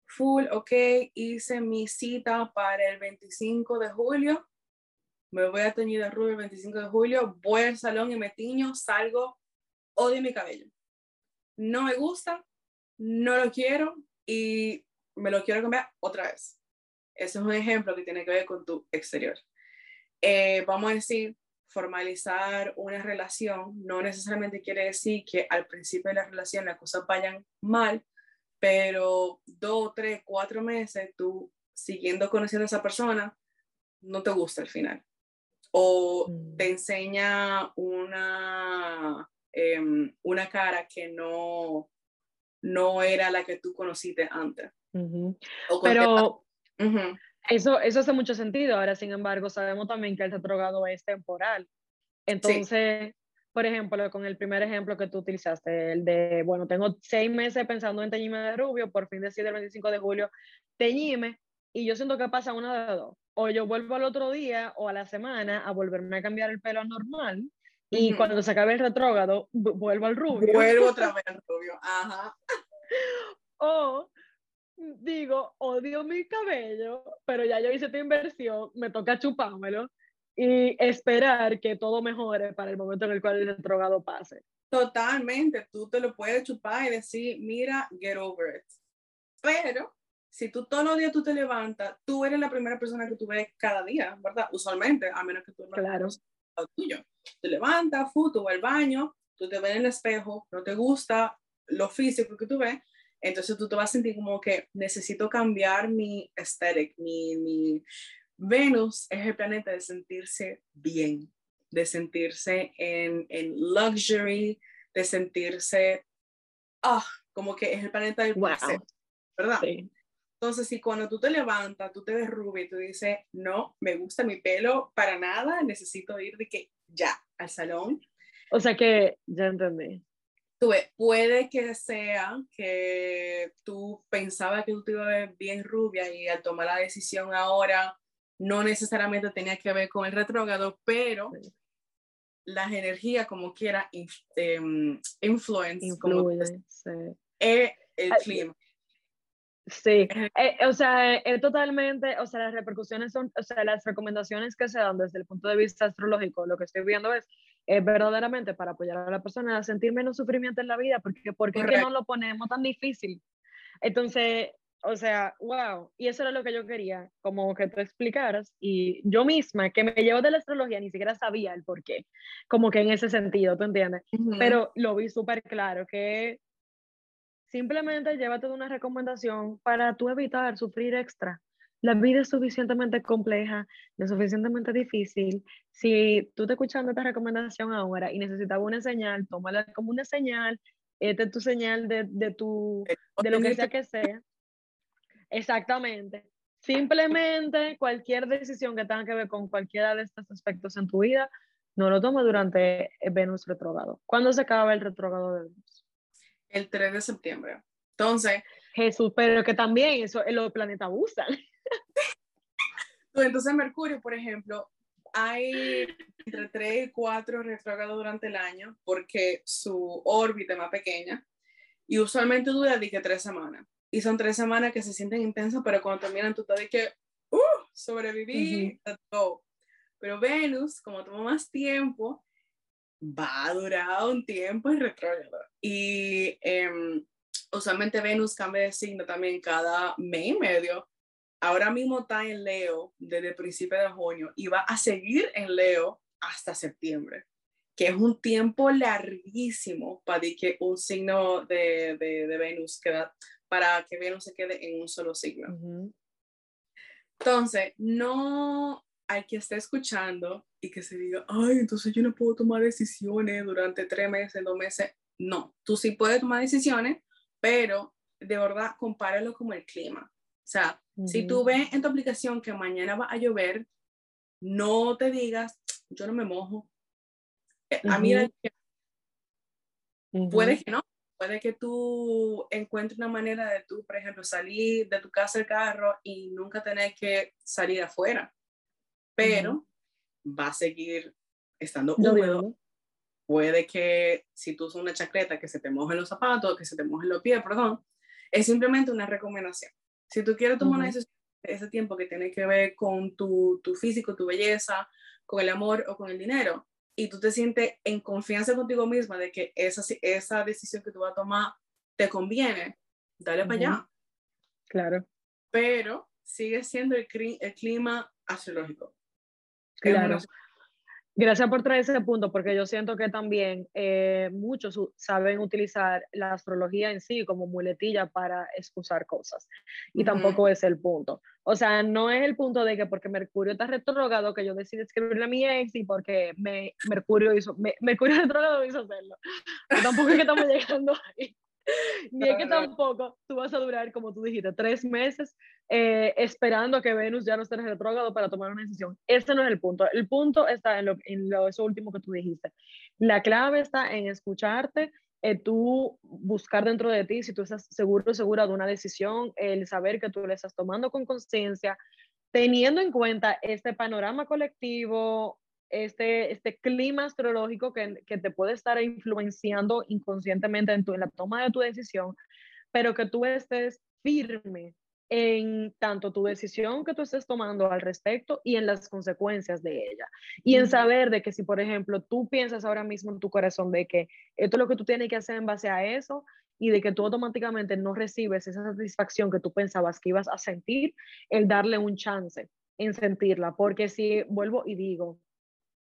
Full, ok, hice mi cita para el 25 de julio me voy a teñir de rubio el 25 de julio, voy al salón y me tiño, salgo, odio mi cabello. No me gusta, no lo quiero y me lo quiero cambiar otra vez. Ese es un ejemplo que tiene que ver con tu exterior. Eh, vamos a decir, formalizar una relación no necesariamente quiere decir que al principio de la relación las cosas vayan mal, pero dos, tres, cuatro meses tú siguiendo conociendo a esa persona, no te gusta al final o mm. te enseña una, em, una cara que no, no era la que tú conociste antes. Pero Eso, eso hace mucho sentido. Ahora, sin embargo, sabemos también que el retrogrado es temporal. Entonces, por ejemplo, con el primer ejemplo que tú utilizaste, el de, bueno, tengo seis meses pensando en teñirme de rubio, por fin decido el 25 de julio, teñime, y yo siento que pasa una de dos. O yo vuelvo al otro día o a la semana a volverme a cambiar el pelo normal, y cuando se acabe el retrógrado, vuelvo al rubio. Vuelvo [LAUGHS] otra vez al rubio, ajá. o digo, odio mi cabello, pero ya yo hice esta inversión, me toca chupármelo y esperar que todo mejore para el momento en el cual el drogado pase. Totalmente, tú te lo puedes chupar y decir, mira, get over it. Pero si tú todos los días tú te levantas, tú eres la primera persona que tú ves cada día, ¿verdad? Usualmente, a menos que tú no claro. tuyo. Te levantas, fu, tú vas al baño, tú te ves en el espejo, no te gusta lo físico que tú ves, entonces tú te vas a sentir como que necesito cambiar mi aesthetic, mi, mi, Venus es el planeta de sentirse bien, de sentirse en, en luxury, de sentirse, ah, como que es el planeta del placer, ¿verdad? Entonces, si cuando tú te levantas, tú te ves rubia y tú dices, no, me gusta mi pelo para nada, necesito ir de que ya al salón. O sea que, ya entendí. Tuve, puede que sea que tú pensabas que tú te ibas a ver bien rubia y al tomar la decisión ahora no necesariamente tenía que ver con el retrógrado, pero las energías como quiera em, influence, como el clima. Sí, eh, o sea, es totalmente, o sea, las repercusiones son, o sea, las recomendaciones que se dan desde el punto de vista astrológico, lo que estoy viendo es, verdaderamente para apoyar a la persona a sentir menos sufrimiento en la vida, porque ¿por qué no lo ponemos tan difícil? Entonces, o sea, wow, y eso era lo que yo quería, como que tú explicaras, y yo misma, que me llevo de la astrología, ni siquiera sabía el por qué, como que en ese sentido, ¿tú entiendes? Pero lo vi súper claro, que simplemente llévate de una recomendación para tú evitar sufrir extra. La vida es suficientemente compleja, es suficientemente difícil. Si tú te escuchando esta recomendación ahora y necesitas una señal, tómala como una señal, esta es tu señal de, de, tu, eh, de lo que sea que sea. Exactamente. Simplemente cualquier decisión que tenga que ver con cualquiera de estos aspectos en tu vida, no lo tomes durante Venus retrógrado. ¿Cuándo se acaba el retrógrado de Venus? El 3 de septiembre. Entonces. Jesús, pero que también eso, los planetas usan. [LAUGHS] Entonces, Mercurio, por ejemplo, hay entre 3 y 4 retrógrados durante el año porque su órbita es más pequeña y usualmente dura de que tres semanas y son tres semanas que se sienten intensas, pero cuando terminan tú te que, uh, sobreviví, Pero Venus, como toma más tiempo, va a durar un tiempo en retrógrado. Y em, usualmente Venus cambia de signo también cada mes y medio. Ahora mismo está en Leo desde el principio de junio y va a seguir en Leo hasta septiembre, que es un tiempo larguísimo para que un signo de, de, de Venus queda para que Venus se quede en un solo signo. Entonces, no hay que estar escuchando y que se diga, ay, entonces yo no puedo tomar decisiones durante tres meses, dos meses. No, tú sí puedes tomar decisiones, pero de verdad compáralo como el clima. O sea, si tú ves en tu aplicación que mañana va a llover, no te digas, yo no me mojo. Eh, a mí, puede que no, puede que tú encuentres una manera de tú, por ejemplo, salir de tu casa el carro y nunca tener que salir afuera, pero va a seguir estando húmedo. Puede que si tú usas una chaqueta que se te mojen los zapatos, que se te mojen los pies, perdón, es simplemente una recomendación. Si tú quieres tomar una decisión ese tiempo que tiene que ver con tu, tu físico, tu belleza, con el amor o con el dinero, y tú te sientes en confianza contigo misma de que esa, esa decisión que tú vas a tomar te conviene, dale para allá. Claro. Pero sigue siendo el, el clima astrológico. Claro. Gracias por traer ese punto, porque yo siento que también eh, muchos saben utilizar la astrología en sí como muletilla para excusar cosas. Y tampoco es el punto. O sea, no es el punto de que porque Mercurio está retrógrado que yo decidí escribirle a mi ex y porque me, Mercurio hizo, Mercurio [LAUGHS] retrógrado hizo hacerlo. tampoco es que estamos [LAUGHS] llegando ahí. [LAUGHS] Ni es que tampoco tú vas a durar, como tú dijiste, tres meses eh, esperando a que Venus ya no esté retrógrado para tomar una decisión. Ese no es el punto. El punto está en, lo, en lo, eso último que tú dijiste. La clave está en escucharte, eh, tú buscar dentro de ti si tú estás seguro o segura de una decisión, el saber que tú le estás tomando con conciencia, teniendo en cuenta este panorama colectivo, este, este clima astrológico que, que te puede estar influenciando inconscientemente en, tu, en la toma de tu decisión, pero que tú estés firme en tanto tu decisión que tú estés tomando al respecto y en las consecuencias de ella. Y en saber de que si, por ejemplo, tú piensas ahora mismo en tu corazón de que esto es lo que tú tienes que hacer en base a eso y de que tú automáticamente no recibes esa satisfacción que tú pensabas que ibas a sentir, el darle un chance en sentirla. Porque si vuelvo y digo,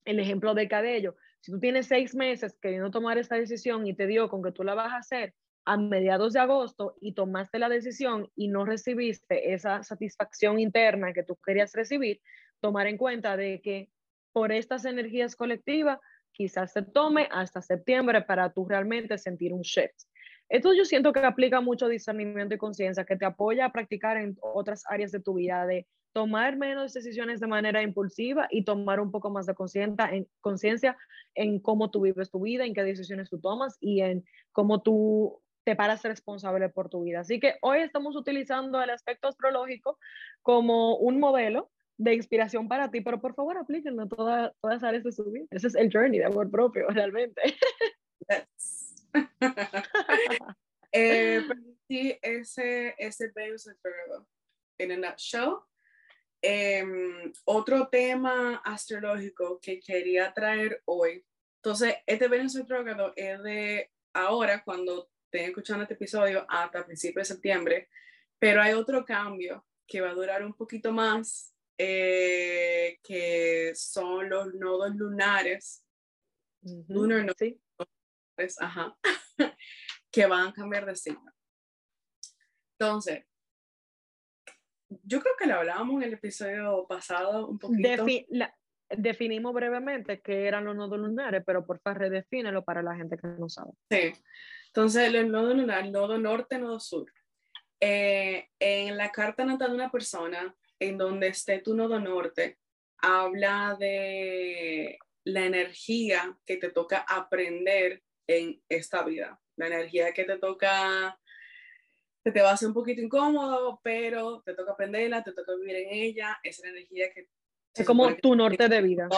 el ejemplo del cabello, si tú tienes seis meses queriendo tomar esta decisión y te dio con que tú la vas a hacer a mediados de agosto y tomaste la decisión y no recibiste esa satisfacción interna que tú querías recibir, tomar en cuenta de que por estas energías colectivas quizás se tome hasta septiembre para tú realmente sentir un shift. Esto yo siento que aplica mucho discernimiento y conciencia, que te apoya a practicar en otras áreas de tu vida, de tomar menos decisiones de manera impulsiva y tomar un poco más de conciencia en, cómo tú vives tu vida, en qué decisiones tú tomas y en cómo tú te paras responsable por tu vida. Así que hoy estamos utilizando el aspecto astrológico como un modelo de inspiración para ti, pero por favor aplíquenlo a todas, todas áreas de su vida. Ese es el journey de amor propio, [LAUGHS] realmente. [LAUGHS] eh, sí, ese, ese Venus en a nutshell Em, otro tema astrológico que quería traer hoy. Entonces, este Venus retrógrado es de ahora, cuando estén escuchando este episodio, hasta principios de septiembre, pero hay otro cambio que va a durar un poquito más, eh, que son los nodos lunares. Lunar nodos, ajá, [LAUGHS] que van a cambiar de signo. Entonces, yo creo que lo hablábamos en el episodio pasado un poquito. definimos brevemente qué eran los nodos lunares, pero por favor redefínelo para la gente que no sabe. Sí, entonces el nodo lunar, nodo norte, nodo sur. Eh, en la carta natal de una persona, en donde esté tu nodo norte, habla de la energía que te toca aprender en esta vida, la energía que te toca te va a hacer un poquito incómodo, pero te toca aprenderla, te toca vivir en ella, esa energía que... Es como tu norte de vida.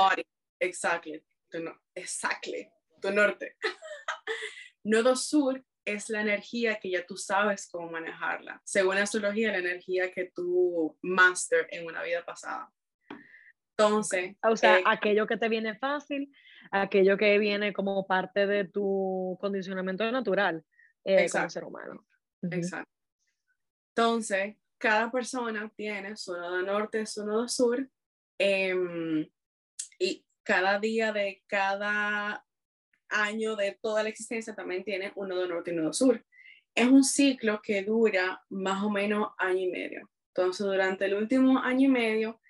Exactly, tu, no, exactly, tu norte. [LAUGHS] Nodo sur es la energía que ya tú sabes cómo manejarla. Según la astrología, la energía que tú master en una vida pasada. Entonces... O sea, eh, aquello que te viene fácil, aquello que viene como parte de tu condicionamiento natural eh, como ser humano. Exacto. Entonces, cada persona tiene su nodo norte, su nodo sur, em, y cada día de cada año de toda la existencia también tiene un nodo norte y un nodo sur. Es un ciclo que dura más o menos año y medio. Entonces, durante el último año y medio,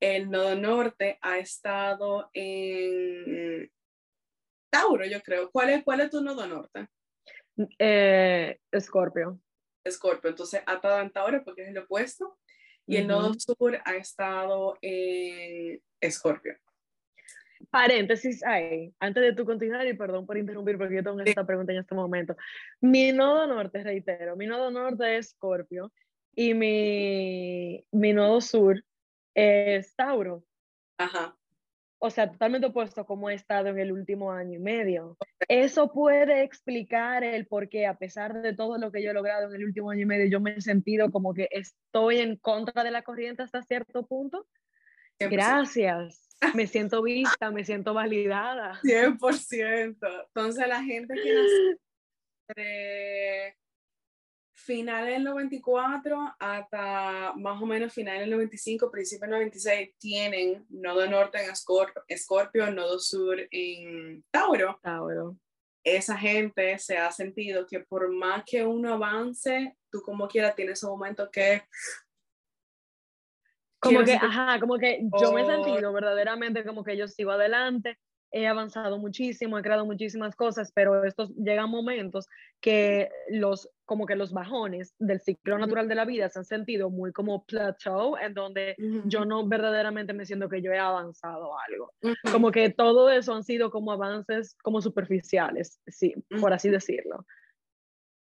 el nodo norte ha estado en Tauro, yo creo. ¿Cuál es, cuál es tu nodo norte? Eh, Escorpio. Escorpio. Entonces ha estado en Tauro porque es el opuesto y el nodo sur ha estado en Escorpio. Paréntesis ahí, antes de tu continuar y perdón por interrumpir porque yo tengo esta pregunta en este momento. Mi nodo norte, reitero, mi nodo norte es Escorpio y mi, mi nodo sur es Tauro. Ajá o sea, totalmente opuesto como he estado en el último año y medio. Eso puede explicar el por qué, a pesar de todo lo que yo he logrado en el último año y medio, yo me he sentido como que estoy en contra de la corriente hasta cierto punto. Gracias. [LAUGHS] Me siento vista, me siento validada. 100%. Entonces, la gente que nace [LAUGHS] finales del 94 hasta más o menos finales del 95, principios del 96, tienen nodo norte en Escorpio, nodo sur en Tauro. Tauro. Esa gente se ha sentido que por más que uno avance, tú como quiera tienes un momento que... Como que, ajá, como que yo me he sentido verdaderamente como que yo sigo adelante, he avanzado muchísimo, he creado muchísimas cosas, pero estos llegan momentos que los, como que los bajones del ciclo natural de la vida se han sentido muy como plateau, en donde yo no verdaderamente me siento que yo he avanzado algo. Como que todo eso han sido como avances como superficiales, sí, por así decirlo.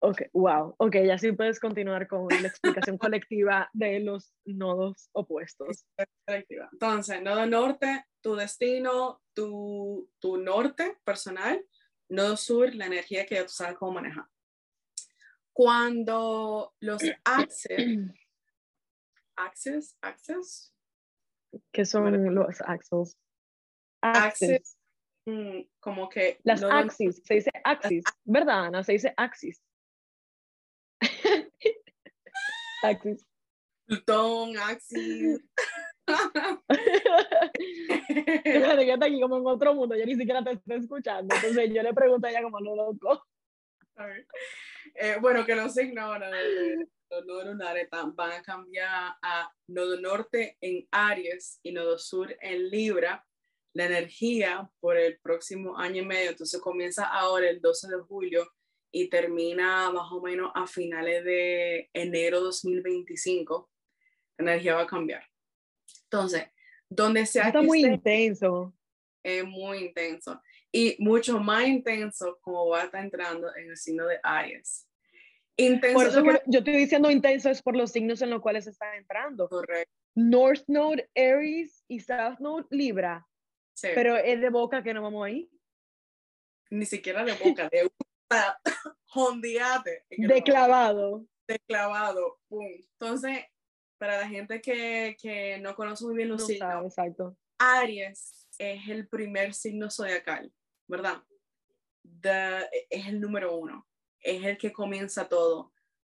Ok, wow. Ok, ya sí puedes continuar con la explicación colectiva de los nodos opuestos. Entonces, nodo norte, tu destino, tu, tu norte personal, nodo sur, la energía que ya tú sabes cómo manejar. Cuando los [CLEARS THROAT] axes, axes, axes, ¿qué son los axes? Axes. Mm, como que las axis, se dice axis, ¿verdad Ana? Se dice axis. Axis. Plutón, Axis. Fíjate que está aquí como en otro mundo, yo ni siquiera te estoy escuchando. Entonces yo le pregunto a ella como no loco. Eh, bueno, que los signos los nodos lunares van a cambiar a nodo norte en Aries y nodo sur en Libra. La energía por el próximo año y medio, entonces comienza ahora el 12 de julio y termina más o menos a finales de enero 2025, la energía va a cambiar. Entonces, donde sea Está muy intenso. Es muy intenso. Y mucho más intenso como va a estar entrando en el signo de Aries. Intenso. Por eso yo estoy diciendo intenso es por los signos en los cuales está entrando. Correcto. North Node Aries y South Node Libra. Sí. Pero es de boca que no vamos ahí. Ni siquiera de boca, de jondeate. [LAUGHS] De clavado. De clavado, pum. Entonces, para la gente que, que no conoce muy bien los signos, exacto. Aries es el primer signo zodiacal, ¿verdad? es el número uno, es el que comienza todo.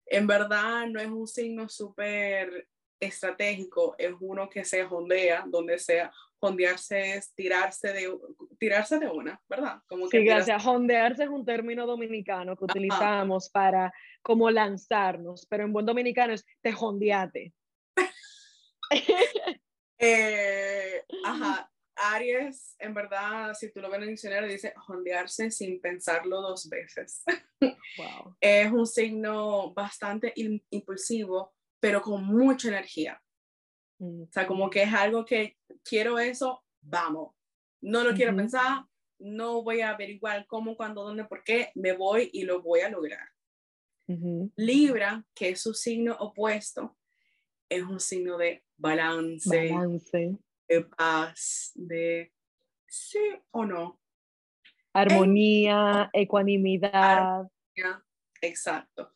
En verdad no es un signo súper estratégico, es uno que se jondea donde sea, Hondearse es tirarse de, tirarse de una, ¿verdad? Como que sí, gracias. Hondearse es un término dominicano que utilizamos para como lanzarnos, pero en buen dominicano es te hondeate. [LAUGHS] Eh, ajá, Aries, en verdad, si tú lo ves en el diccionario, dice hondearse sin pensarlo dos veces. [LAUGHS] Wow. es un signo bastante impulsivo, pero con mucha energía. O sea, como que es algo que quiero eso, vamos. No lo quiero pensar, no voy a averiguar cómo, cuándo, dónde, por qué, me voy y lo voy a lograr. Libra, que es su signo opuesto, es un signo de balance, balance. de paz, de sí o no. Armonía, ecuanimidad. exacto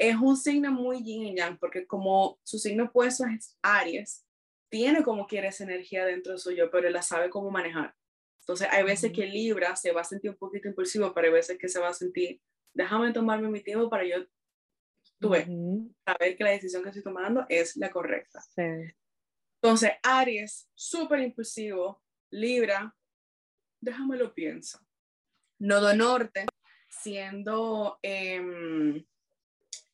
es un signo muy yin y yang, porque como su signo opuesto es Aries, tiene como quiere esa energía dentro suyo, pero él la sabe cómo manejar. Entonces, hay veces que Libra se va a sentir un poquito impulsivo, pero hay veces que se va a sentir, déjame tomarme mi tiempo para yo, tuve, saber que la decisión que estoy tomando es la correcta. Entonces, Aries, súper impulsivo, Libra, déjame lo pienso. Nodo Norte, siendo eh,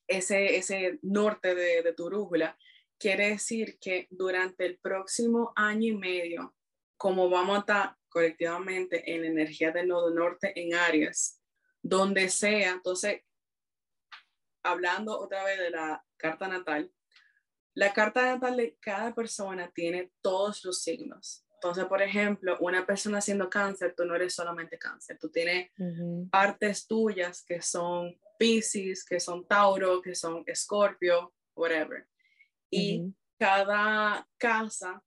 ese, ese norte de, de tu brújula, quiere decir que durante el próximo año y medio, como vamos a estar colectivamente en la energía del nodo norte en Aries, donde sea, entonces, hablando otra vez de la carta natal, la carta natal de cada persona tiene todos los signos. Entonces, por ejemplo, una persona haciendo cáncer, tú no eres solamente cáncer, tú tienes partes tuyas que son Pisces, que son Tauro, que son Escorpio, whatever. Y cada casa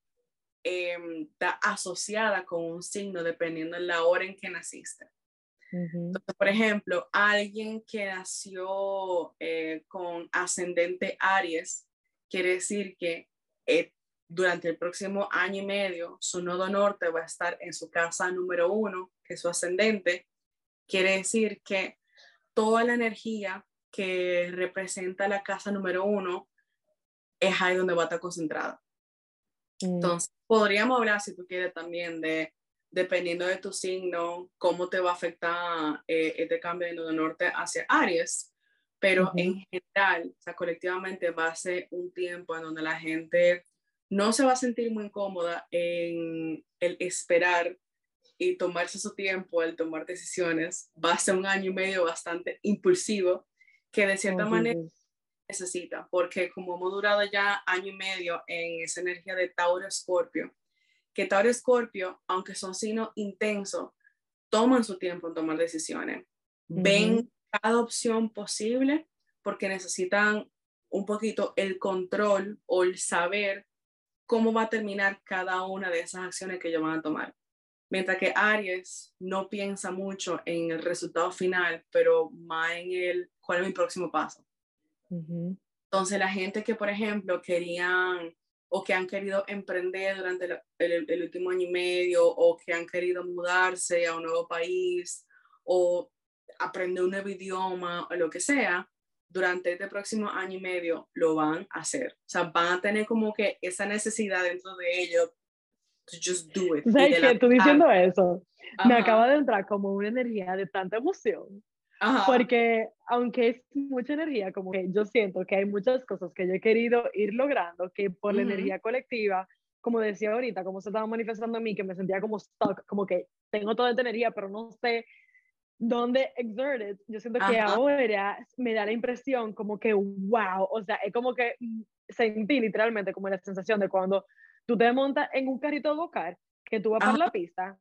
em, está asociada con un signo dependiendo de la hora en que naciste. Entonces, por ejemplo, alguien que nació eh, con ascendente Aries, quiere decir que eh, durante el próximo año y medio, su nodo norte va a estar en su casa número uno, que es su ascendente. Quiere decir que toda la energía que representa la casa número uno es ahí donde va a estar concentrada. Mm. Entonces, podríamos hablar, si tú quieres, también de, dependiendo de tu signo, cómo te va a afectar eh, este cambio de nodo norte hacia Aries, pero en general, o sea, colectivamente va a ser un tiempo en donde la gente no se va a sentir muy cómoda en el esperar y tomarse su tiempo al tomar decisiones, va a ser un año y medio bastante impulsivo que de cierta manera necesita, porque como hemos durado ya año y medio en esa energía de Tauro Escorpio, que Tauro Escorpio, aunque son signos intensos, toman su tiempo en tomar decisiones, ven cada opción posible porque necesitan un poquito el control o el saber cómo va a terminar cada una de esas acciones que ellos van a tomar. Mientras que Aries no piensa mucho en el resultado final, pero más en el cuál es mi próximo paso. Entonces, la gente que, por ejemplo, querían o que han querido emprender durante el, el- el último año y medio o que han querido mudarse a un nuevo país o aprender un nuevo idioma o lo que sea, durante este próximo año y medio lo van a hacer. O sea, van a tener como que esa necesidad dentro de ellos to just do it. ¿Tú y ¿Sabes la- qué? Tú diciendo eso, me acaba de entrar como una energía de tanta emoción. Porque aunque es mucha energía, como que yo siento que hay muchas cosas que yo he querido ir logrando, que por la Ujú. energía colectiva, como decía ahorita, como se estaba manifestando en mí, que me sentía como stuck, como que tengo toda esta energía, pero no sé dónde exert it. Yo siento que Ajá. ahora me da la impresión como que, wow, o sea, es como que mm, sentí literalmente como la sensación de cuando tú te montas en un carrito de go-kart, que tú vas por Ajá. la pista,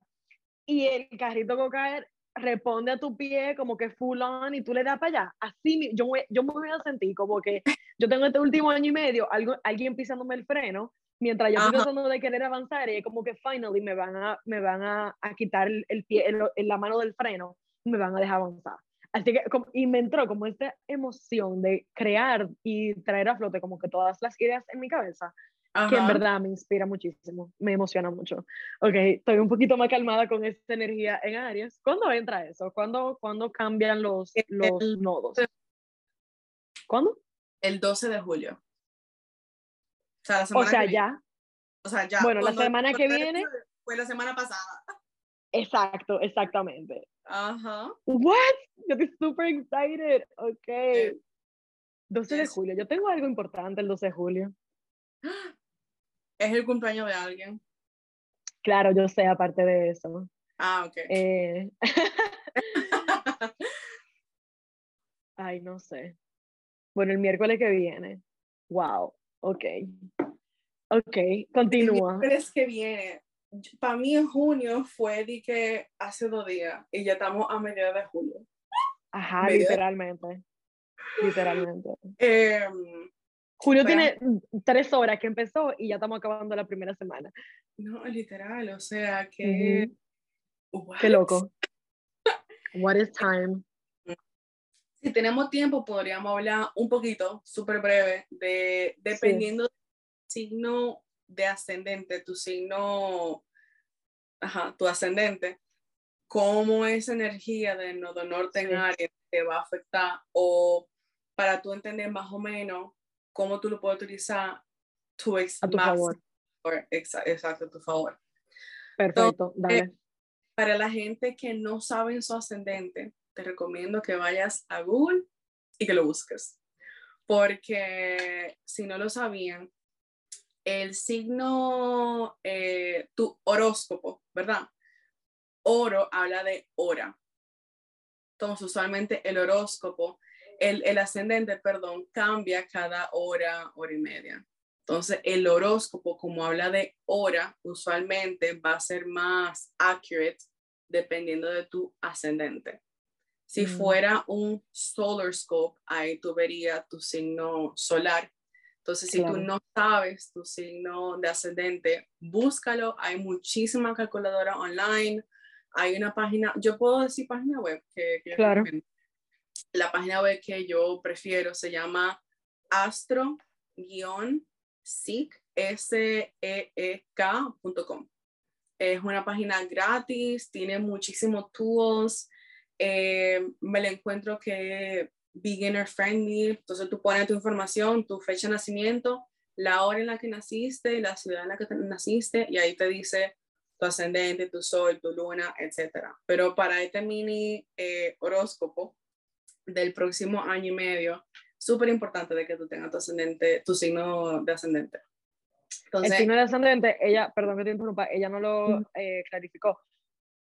y el carrito go-kart responde a tu pie como que full on y tú le das para allá. Así yo, yo me voy a sentir como que yo tengo este último año y medio algo, alguien pisándome el freno mientras yo estoy tratando de querer avanzar y es como que finally me van a, me van a, a quitar el, el pie, el- la mano del freno y me van a dejar avanzar. Así que, como- y me entró como esta emoción de crear y traer a flote como que todas las ideas en mi cabeza que en verdad me inspira muchísimo, me emociona mucho. Ok, estoy un poquito más calmada con esta energía en Aries. ¿Cuándo entra eso? ¿Cuándo, cuándo cambian los, los El- nodos? ¿Cuándo? El 12 de julio. O sea, la O semana sea, que viene. ya. O sea, ya. Bueno, la semana que viene. Fue la semana pasada. Exacto, exactamente. Ajá. What? Yo estoy super excited. Ok. Eh, 12 de julio. Yo tengo algo importante el 12 de julio. [GASPS] [GASPS] Es el cumpleaños de alguien. Claro, yo sé, aparte de eso. Ah, ok. Eh, [LAUGHS] Ay, no sé. Bueno, el miércoles que viene. Wow. Ok. Ok, el continúa. miércoles que viene. Para mí en junio fue de que hace dos días y ya estamos a mediados de julio. Ajá, medio de- literalmente. Literalmente. Julio tiene tres horas que empezó y ya estamos acabando la primera semana. no, literal, o sea que. Qué loco. What is time? Si tenemos tiempo, podríamos hablar un poquito, súper breve, de dependiendo del signo de ascendente, tu signo, ajá, tu ascendente, cómo esa energía del nodo norte en. Aries te va a afectar o para tú entender más o menos cómo tú lo puedes utilizar tu ex- A tu favor. favor. Exa- Exacto, a tu favor. Perfecto, dale. Para la gente que no sabe su ascendente, te recomiendo que vayas a Google y que lo busques. Porque si no lo sabían, el signo, eh, tu horóscopo, ¿verdad? Oro habla de hora. Entonces, usualmente el horóscopo, el, el ascendente, perdón, cambia cada hora, hora y media. Entonces, el horóscopo, como habla de hora, usualmente va a ser más accurate dependiendo de tu ascendente. Si Mm. fuera un solar scope, ahí tú verías tu signo solar. Entonces, si tú Claro. no sabes tu signo de ascendente, búscalo. Hay muchísimas calculadoras online. Hay una página, yo puedo decir página web que, que yo Claro. recomiendo. La página web que yo prefiero se llama astro-seek, S-E-E-K.com. Es una página gratis, tiene muchísimos tools. eh, me la encuentro que beginner friendly. Entonces tú pones tu información, tu fecha de nacimiento, la hora en la que naciste, la ciudad en la que te- naciste, y ahí te dice tu ascendente, tu sol, tu luna, etc. Pero para este mini eh, horóscopo del próximo año y medio, súper importante de que tú tengas tu ascendente, tu signo de ascendente. El Entonces, signo de ascendente, ella, perdón que te interrumpa, ella no lo eh, clarificó.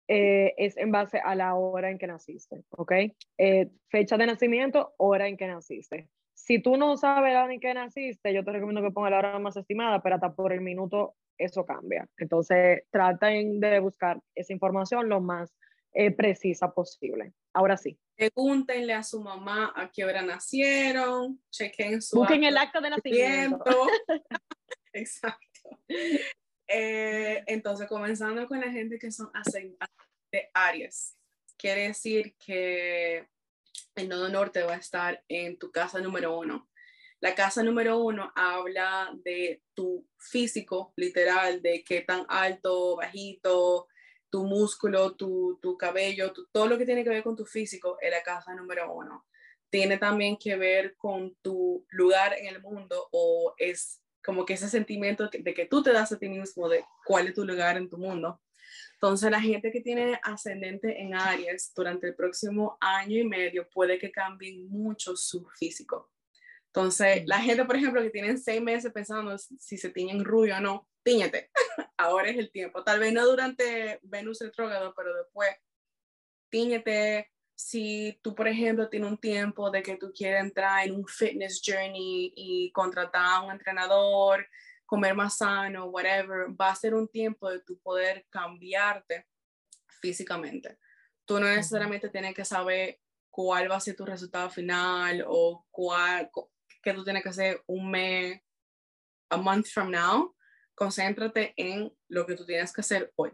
eh, es en base a la hora en que naciste, ¿ok? Eh, fecha de nacimiento, hora en que naciste. Si tú no sabes la hora en que naciste, yo te recomiendo que pongas la hora más estimada, pero hasta por el minuto eso cambia. Entonces, traten de buscar esa información lo más eh, precisa posible. Ahora sí. Pregúntenle a su mamá a qué hora nacieron, chequen su... Busquen el acto de nacimiento. [LAUGHS] [LAUGHS] Exacto. Eh, entonces, comenzando con la gente que son de Aries, quiere decir que el nodo norte va a estar en tu casa número uno. La casa número uno habla de tu físico, literal, de qué tan alto, bajito, tu músculo, tu, tu cabello, todo lo que tiene que ver con tu físico es la casa número uno. Tiene también que ver con tu lugar en el mundo o es como que ese sentimiento de que tú te das a ti mismo de cuál es tu lugar en tu mundo. Entonces, la gente que tiene ascendente en Aries durante el próximo año y medio puede que cambien mucho su físico. Entonces, la gente, por ejemplo, que tienen seis meses pensando si se tiñen rubio o no, tíñete. [LAUGHS] Ahora es el tiempo. Tal vez no durante Venus retrógrado, pero después, tíñete. Si tú, por ejemplo, tienes un tiempo de que tú quieres entrar en un fitness journey y contratar a un entrenador, comer más sano, whatever, va a ser un tiempo de tu poder cambiarte físicamente. Tú no necesariamente tienes que saber cuál va a ser tu resultado final o cuál, que tú tienes que hacer un mes, a month from now. Concéntrate en lo que tú tienes que hacer hoy.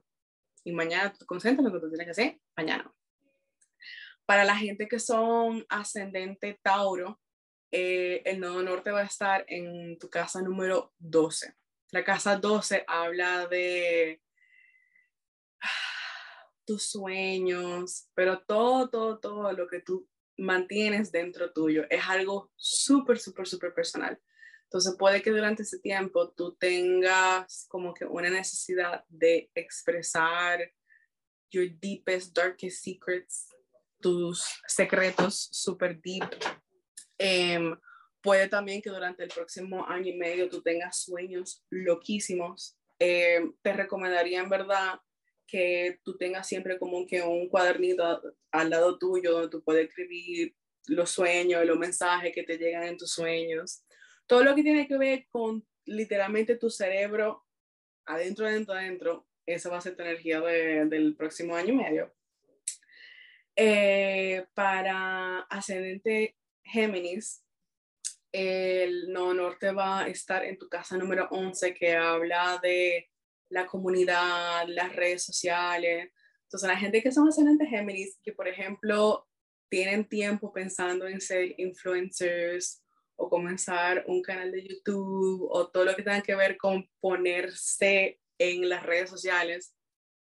Y mañana concéntrate en lo que tú tienes que hacer mañana. Para la gente que son ascendente Tauro, eh, el nodo norte va a estar en tu casa número 12. La casa 12 habla de tus sueños, pero todo, todo, todo lo que tú mantienes dentro tuyo es algo súper, súper, súper personal. Entonces puede que durante ese tiempo tú tengas como que una necesidad de expresar your deepest, darkest secrets, tus secretos súper deep Em, puede también que durante el próximo año y medio tú tengas sueños loquísimos. Em, te recomendaría en verdad que tú tengas siempre como que un cuadernito al lado tuyo donde tú puedes escribir los sueños, los mensajes que te llegan en tus sueños. Todo lo que tiene que ver con literalmente tu cerebro adentro, adentro, adentro, esa va a ser tu energía del próximo año y medio. Eh, para ascendente Géminis, el no norte va a estar en tu casa número 11 que habla de la comunidad, las redes sociales. Entonces, la gente que son ascendentes Géminis, que por ejemplo tienen tiempo pensando en ser influencers o comenzar un canal de YouTube o todo lo que tenga que ver con ponerse en las redes sociales,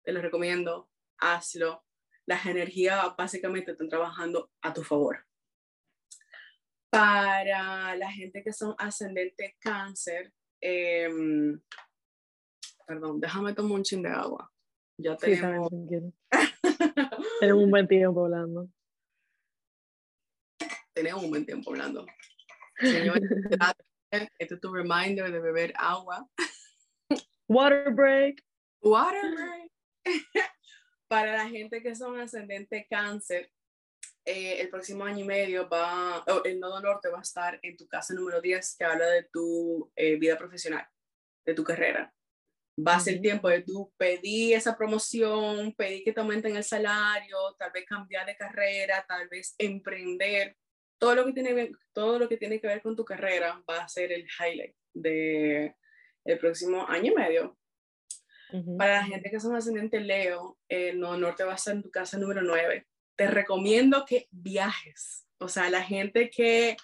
te lo recomiendo, hazlo. Las energías básicamente están trabajando a tu favor. Para la gente que son ascendente cáncer, em, perdón, déjame tomar un chin de agua. Ya tenemos... [LAUGHS] tenemos un buen tiempo hablando. Tenemos un buen tiempo hablando. Señor, [LAUGHS] este es tu reminder de beber agua. Water break. Water break. [LAUGHS] Para la gente que son ascendente cáncer, eh, el próximo año y medio va, el nodo norte va a estar en tu casa número 10 que habla de tu eh, vida profesional, de tu carrera. Va a ser tiempo de tú pedir esa promoción, pedir que te aumenten el salario, tal vez cambiar de carrera, tal vez emprender. Todo lo que tiene, todo lo que, tiene que ver con tu carrera va a ser el highlight de el próximo año y medio. Para la gente que son ascendente Leo, el nodo norte va a estar en tu casa número 9 te recomiendo que viajes. O sea, la gente que,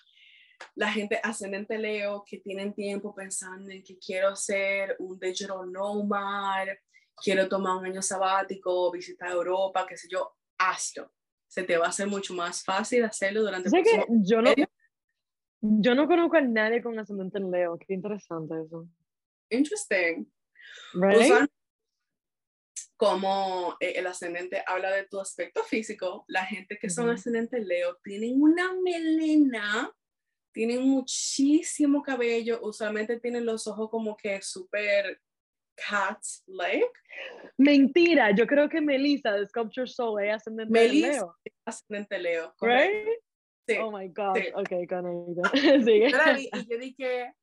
la gente ascendente Leo, que tienen tiempo pensando en que quiero ser un digital nomad, quiero tomar un año sabático, visitar Europa, qué sé yo, hazlo. Se te va a hacer mucho más fácil hacerlo durante el que yo no, yo no conozco a nadie con ascendente en Leo. Qué interesante eso. Interesting como eh, el ascendente habla de tu aspecto físico, la gente que son ascendente Leo tienen una melena, tienen muchísimo cabello, usualmente tienen los ojos como que súper cat-like. Mentira, yo creo que Melissa de Sculpture Soul es ascendente Melissa Leo. ascendente Leo. Right? Sí. Oh my God. sí. Ok, con ella. [LAUGHS] Sigue. Vi y yo dije,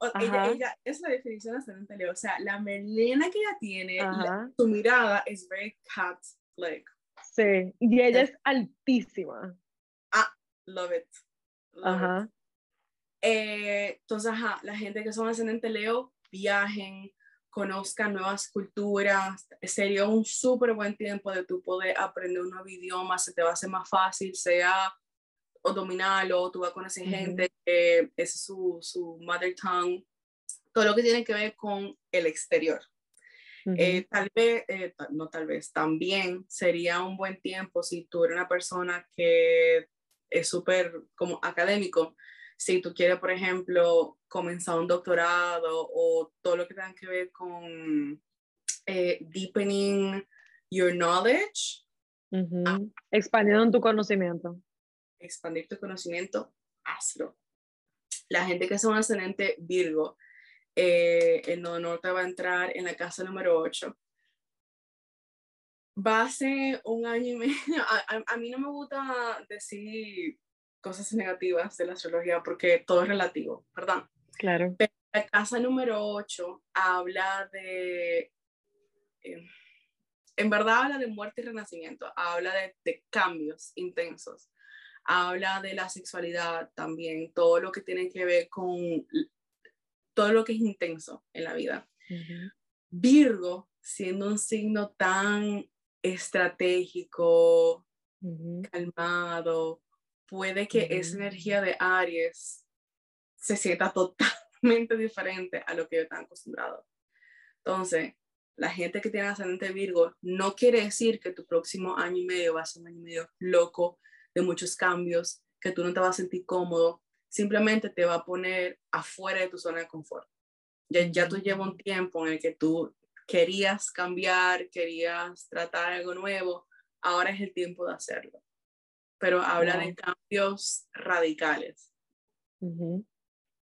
o- ella, Ajá. ella, esa es la definición de ascendente Leo. O sea, la melena que ella tiene, la- su mirada es very cat-like. Sí. Y ella es altísima. It. Love it. Ajá. Eh, entonces, ajá, la gente que son ascendente Leo, viajen, conozcan nuevas culturas. Sería un súper buen tiempo de tú poder aprender un nuevo idioma, se te va a hacer más fácil, sea o dominarlo, tú vas a conocer Ujú. gente que es su, su mother tongue, todo lo que tiene que ver con el exterior. Eh, tal vez, eh, no tal vez, también sería un buen tiempo si tú eres una persona que es súper como académico, si tú quieres, por ejemplo, comenzar un doctorado o todo lo que tenga que ver con eh, deepening your knowledge, Ujú. Expandiendo tu conocimiento. expandir tu conocimiento, hazlo. La gente que es un ascendente Virgo, eh, el nodo norte va a entrar en la casa número 8. Va a ser un año y medio. [LAUGHS] A, a- a mí no me gusta decir cosas negativas de la astrología porque todo es relativo, ¿verdad? Claro. La casa número 8 habla de, eh, en verdad habla de muerte y renacimiento, habla de, de cambios intensos, habla de la sexualidad también, todo lo que tiene que ver con todo lo que es intenso en la vida. Virgo, siendo un signo tan estratégico, calmado, puede que esa Ujú. energía de Aries se sienta [LAUGHS] totalmente diferente a lo que yo están acostumbrado. Entonces, la gente que tiene ascendente Virgo no quiere decir que tu próximo año y medio va a ser un año y medio loco, de muchos cambios, que tú no te vas a sentir cómodo, simplemente te va a poner afuera de tu zona de confort. Ya, ya tú llevas un tiempo en el que tú querías cambiar, querías tratar algo nuevo, ahora es el tiempo de hacerlo. Pero habla de Wow. cambios radicales. Ujú.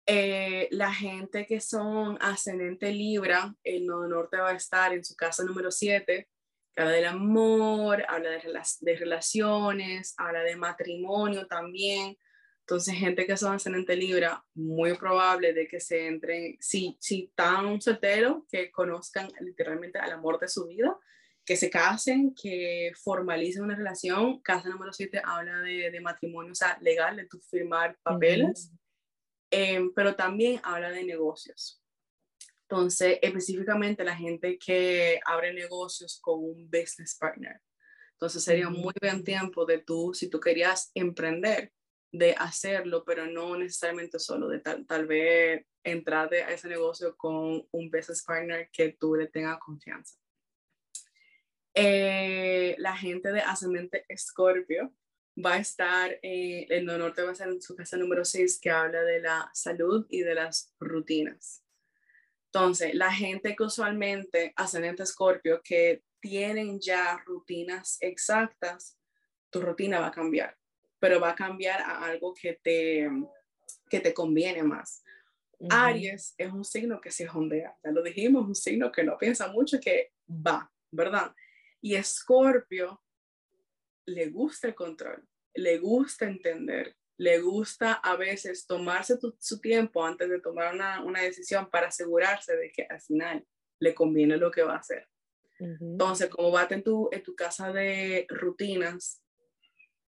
Eh, la gente que son ascendente Libra, el nodo norte va a estar en su casa número 7, que habla del amor, habla de, de relaciones, habla de matrimonio también. Entonces, gente que son ascendente Libra, muy probable de que se entren, si, si están solteros, que conozcan literalmente al amor de su vida, que se casen, que formalicen una relación. Casa número 7 habla de, de matrimonio, o sea, legal, de tu firmar papeles em, pero también habla de negocios. Entonces, específicamente la gente que abre negocios con un business partner. Entonces, sería muy buen tiempo de tú, si tú querías emprender, de hacerlo, pero no necesariamente solo, de tal, tal vez entrar a ese negocio con un business partner que tú le tengas confianza. Eh, la gente de ascendente Escorpio va a estar, eh, el norte va a estar en su casa número 6, que habla de la salud y de las rutinas. Entonces, la gente que usualmente, ascendente Escorpio, que tienen ya rutinas exactas, tu rutina va a cambiar, pero va a cambiar a algo que te, que te conviene más. Ujú. Aries es un signo que se jondea, ya lo dijimos, un signo que no piensa mucho, que va, ¿verdad? Y Escorpio le gusta el control, le gusta entender, le gusta a veces tomarse tu- su tiempo antes de tomar una, una decisión para asegurarse de que al final le conviene lo que va a hacer. Ujú. Entonces, como va en tu, en tu casa de rutinas,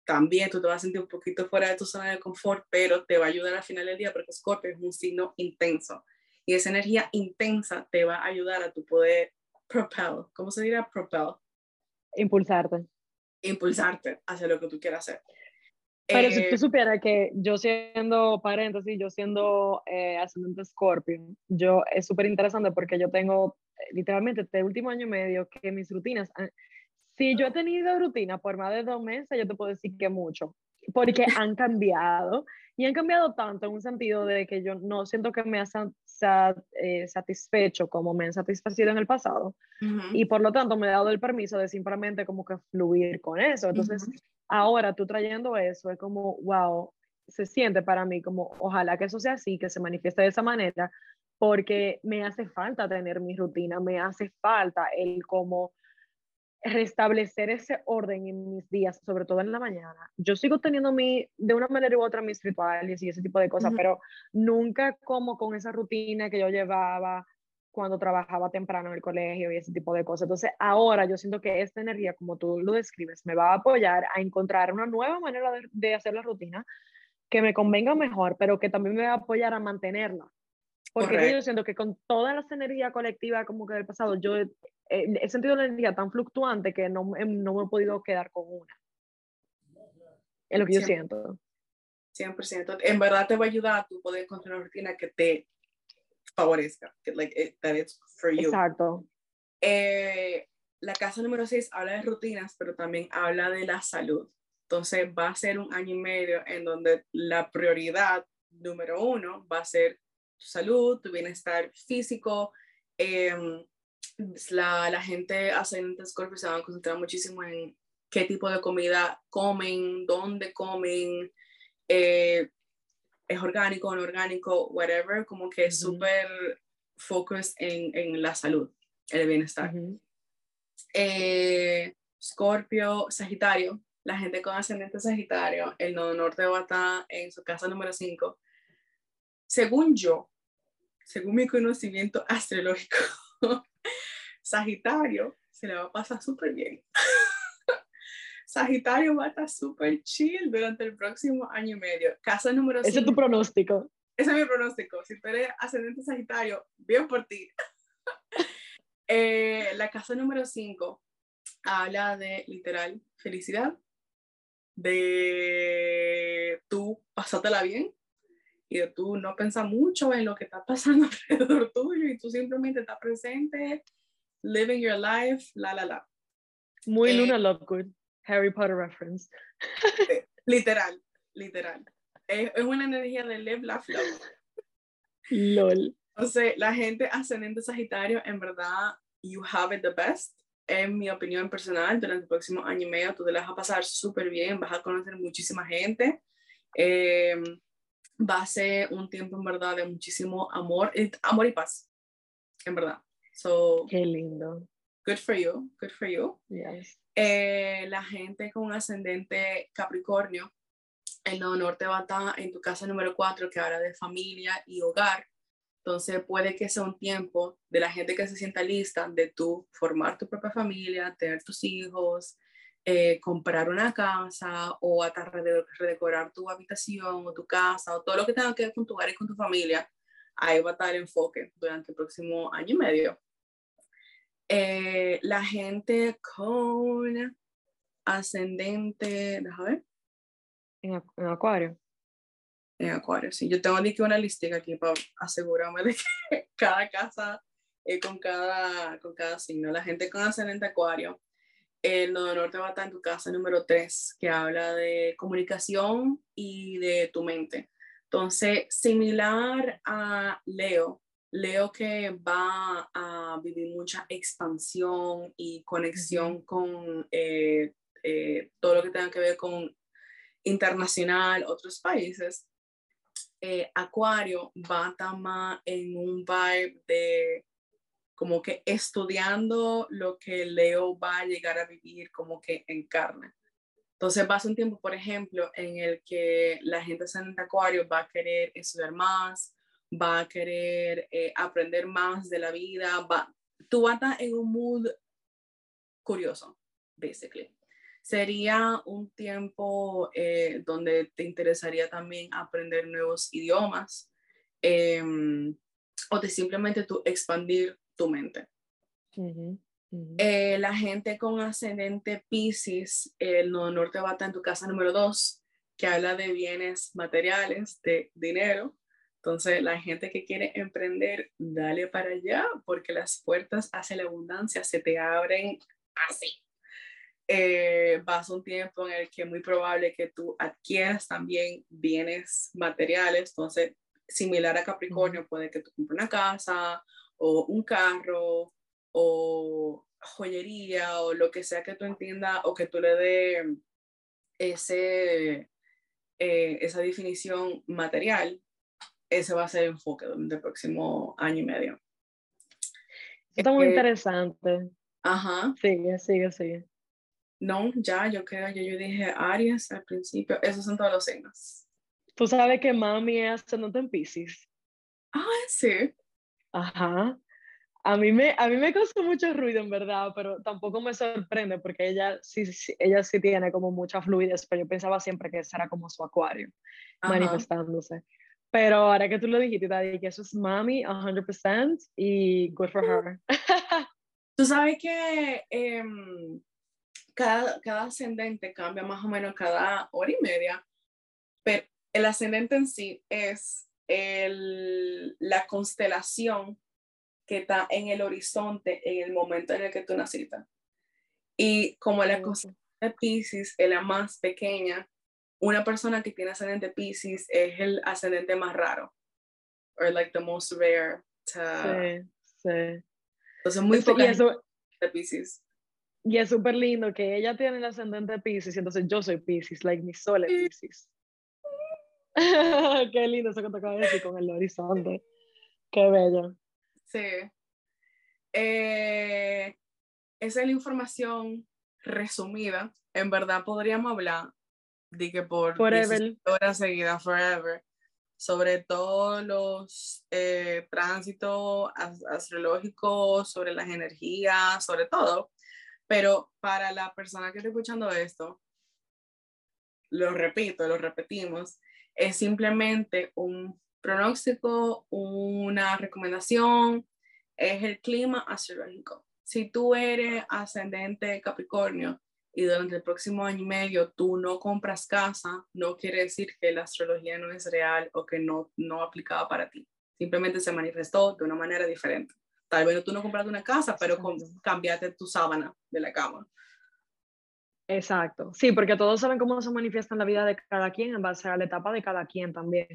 también tú te vas a sentir un poquito fuera de tu zona de confort, pero te va a ayudar al final del día porque Scorpio es un signo intenso. Y esa energía intensa te va a ayudar a tu poder propel, ¿cómo se dirá? Propel, Impulsarte. impulsarte hacia lo que tú quieras hacer. Pero si Eh, tú supieras que yo siendo paréntesis, yo siendo eh, ascendente Scorpio, yo es súper interesante porque yo tengo eh, literalmente este último año y medio que mis rutinas, si yo he tenido rutina por más de dos meses, yo te puedo decir que mucho, porque [LAUGHS] han cambiado y han cambiado tanto en un sentido de que yo no siento que me han satisfecho como me han satisfacido en el pasado y por lo tanto me he dado el permiso de simplemente como que fluir con eso. Entonces, ahora tú trayendo eso es como, wow, se siente para mí como, ojalá que eso sea así, que se manifieste de esa manera, porque me hace falta tener mi rutina, me hace falta el como restablecer ese orden en mis días, sobre todo en la mañana. Yo sigo teniendo mi, de una manera u otra mis rituales y ese tipo de cosas, pero nunca como con esa rutina que yo llevaba cuando trabajaba temprano en el colegio y ese tipo de cosas. Entonces, ahora yo siento que esta energía, como tú lo describes, me va a apoyar a encontrar una nueva manera de, de hacer la rutina que me convenga mejor, pero que también me va a apoyar a mantenerla. Porque yo siento que con todas las energías colectivas como que del pasado, yo he, sentido la energía tan fluctuante que no, no me he podido quedar con una. Es lo que yo siento. 100%. En verdad te va a ayudar a tu poder encontrar una rutina que te favorezca, que like, that it's for you. Exacto. Eh, la casa número 6 habla de rutinas, pero también habla de la salud. Entonces va a ser un año y medio en donde la prioridad número uno va a ser tu salud, tu bienestar físico. Em, la, la, gente ascendente Scorpio se va a concentrar muchísimo en qué tipo de comida comen, dónde comen, eh, es orgánico, o no orgánico, whatever, como que es súper focus en, en, la salud, el bienestar. Eh, Scorpio, Sagitario, la gente con ascendente Sagitario, el nodo norte va a estar en su casa número 5. Según yo, según mi conocimiento astrológico, [LAUGHS] Sagitario se le va a pasar súper bien. [LAUGHS] Sagitario va a estar súper chill durante el próximo año y medio. Casa número 5. Ese es tu pronóstico. Ese es mi pronóstico. Si tú eres ascendente Sagitario, bien por ti. [LAUGHS] Eh, la casa número 5 habla de literal felicidad, de tú pasártela bien, y de tú no pensar mucho en lo que está pasando [LAUGHS] alrededor tuyo y tú simplemente estás presente, living your life, la, la, la. Muy eh, Luna Lovegood, Harry Potter reference. Literal, literal. Es, es, una energía de live, laugh, love. LOL. Entonces, la gente ascendente Sagitario, en verdad, you have it the best. En mi opinión personal, durante el próximo año y medio, tú te la vas a pasar súper bien, vas a conocer muchísima gente. Eh, va a ser un tiempo en verdad de muchísimo amor, amor y paz, en verdad. So, Qué lindo. Good for you, good for you. Yes. Eh, la gente con ascendente Capricornio, el nodo norte va a estar en tu casa número 4 que habla de familia y hogar. Entonces puede que sea un tiempo de la gente que se sienta lista de tú formar tu propia familia, tener tus hijos, eh, comprar una casa o hasta redecorar tu habitación o tu casa o todo lo que tenga que ver con tu hogar y con tu familia, ahí va a estar el enfoque durante el próximo año y medio. Eh, la gente con ascendente, déjame ver. En, Acuario. En Acuario, sí. Yo tengo aquí una lista aquí para asegurarme de que [LAUGHS] cada casa eh, con, cada, con cada signo. La gente con ascendente Acuario el Nodo Norte va a estar en tu casa número 3, que habla de comunicación y de tu mente. Entonces, similar a Leo, Leo que va a vivir mucha expansión y conexión con eh, eh, todo lo que tenga que ver con internacional, otros países. Eh, Acuario va a estar más en un vibe de como que estudiando lo que Leo va a llegar a vivir como que en carne. Entonces va a ser un tiempo, por ejemplo, en el que la gente en Acuario va a querer estudiar más, va a querer eh, aprender más de la vida, va, tú vas a estar en un mood curioso, basically. Sería un tiempo eh, donde te interesaría también aprender nuevos idiomas em, o de simplemente tú expandir tu mente. Eh, la gente con ascendente Pisces, el nodo norte va en tu casa número 2, que habla de bienes materiales, de dinero. Entonces, la gente que quiere emprender, dale para allá, porque las puertas hacia la abundancia se te abren así. Eh, vas un tiempo en el que es muy probable que tú adquieras también bienes materiales. Entonces, similar a Capricornio, puede que tú compres una casa o un carro o joyería o lo que sea que tú entiendas o que tú le dé ese, eh, esa definición material. ese va a ser el enfoque durante el próximo año y medio. Está muy interesante. Ajá. Sigue, sigue, sigue. No, ya, yo creo, ya yo dije Aries al principio, esos son todos los signos. Tú sabes que mami es ascendente en Pisces. Ah, sí. Ajá. A mí, me, a mí me mucho ruido, en verdad, pero tampoco me sorprende porque ella sí, ella sí tiene como mucha fluidez, pero yo pensaba siempre que ese era como su acuario manifestándose. Pero ahora que tú lo dijiste, Daddy, que eso es mami 100% y good for her. [LAUGHS] tú sabes que em, cada, cada ascendente cambia más o menos cada hora y media, pero el ascendente en sí es el, la constelación que está en el horizonte en el momento en el que tú naciste. Y como la constelación de Pisces es la más pequeña, una persona que tiene ascendente Pisces es el ascendente más raro. O like the most rare. Sí, sí. Entonces, muy poca de Pisces. Y es súper lindo que ella tiene el ascendente Pisces entonces yo soy Pisces, like mi sol es Pisces. [LAUGHS] Qué lindo eso que te acabo de decir con el horizonte. Qué bello. Sí. Eh, esa es la información resumida. En verdad podríamos hablar de que por horas seguidas, forever, sobre todos los eh, tránsitos astrológicos, sobre las energías, sobre todo. Pero para la persona que está escuchando esto, lo repito, lo repetimos, es simplemente un pronóstico, una recomendación, es el clima astrológico. Si tú eres ascendente Capricornio y durante el próximo año y medio tú no compras casa, no quiere decir que la astrología no es real o que no, no aplicaba para ti. Simplemente se manifestó de una manera diferente. Tal vez tú no compraste una casa, pero cambiaste tu sábana de la cama. Exacto, sí, porque todos saben cómo se manifiesta en la vida de cada quien en base a la etapa de cada quien también.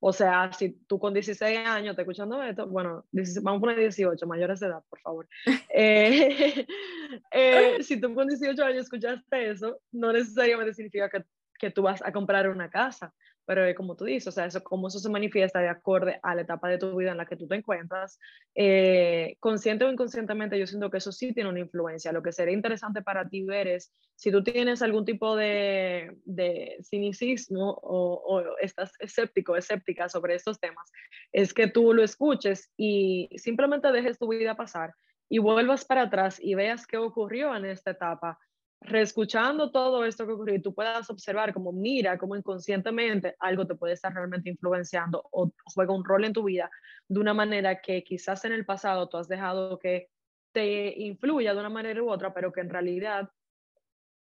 O sea, si tú con 16 años te escuchando esto, bueno, vamos a poner 18, mayores de edad, por favor. [LAUGHS] Eh, [LAUGHS] eh, si tú con 18 años escuchaste eso, no necesariamente significa que, que tú vas a comprar una casa pero como tú dices, o sea, eso, cómo eso se manifiesta de acuerdo a la etapa de tu vida en la que tú te encuentras, eh, consciente o inconscientemente, yo siento que eso sí tiene una influencia. Lo que sería interesante para ti ver es si tú tienes algún tipo de, de cinicismo o, o, estás escéptico, escéptica sobre estos temas, es que tú lo escuches y simplemente dejes tu vida pasar y vuelvas para atrás y veas qué ocurrió en esta etapa reescuchando todo esto que ocurrió, tú puedas observar como mira, como inconscientemente algo te puede estar realmente influenciando o juega un rol en tu vida de una manera que quizás en el pasado tú has dejado que te influya de una manera u otra, pero que en realidad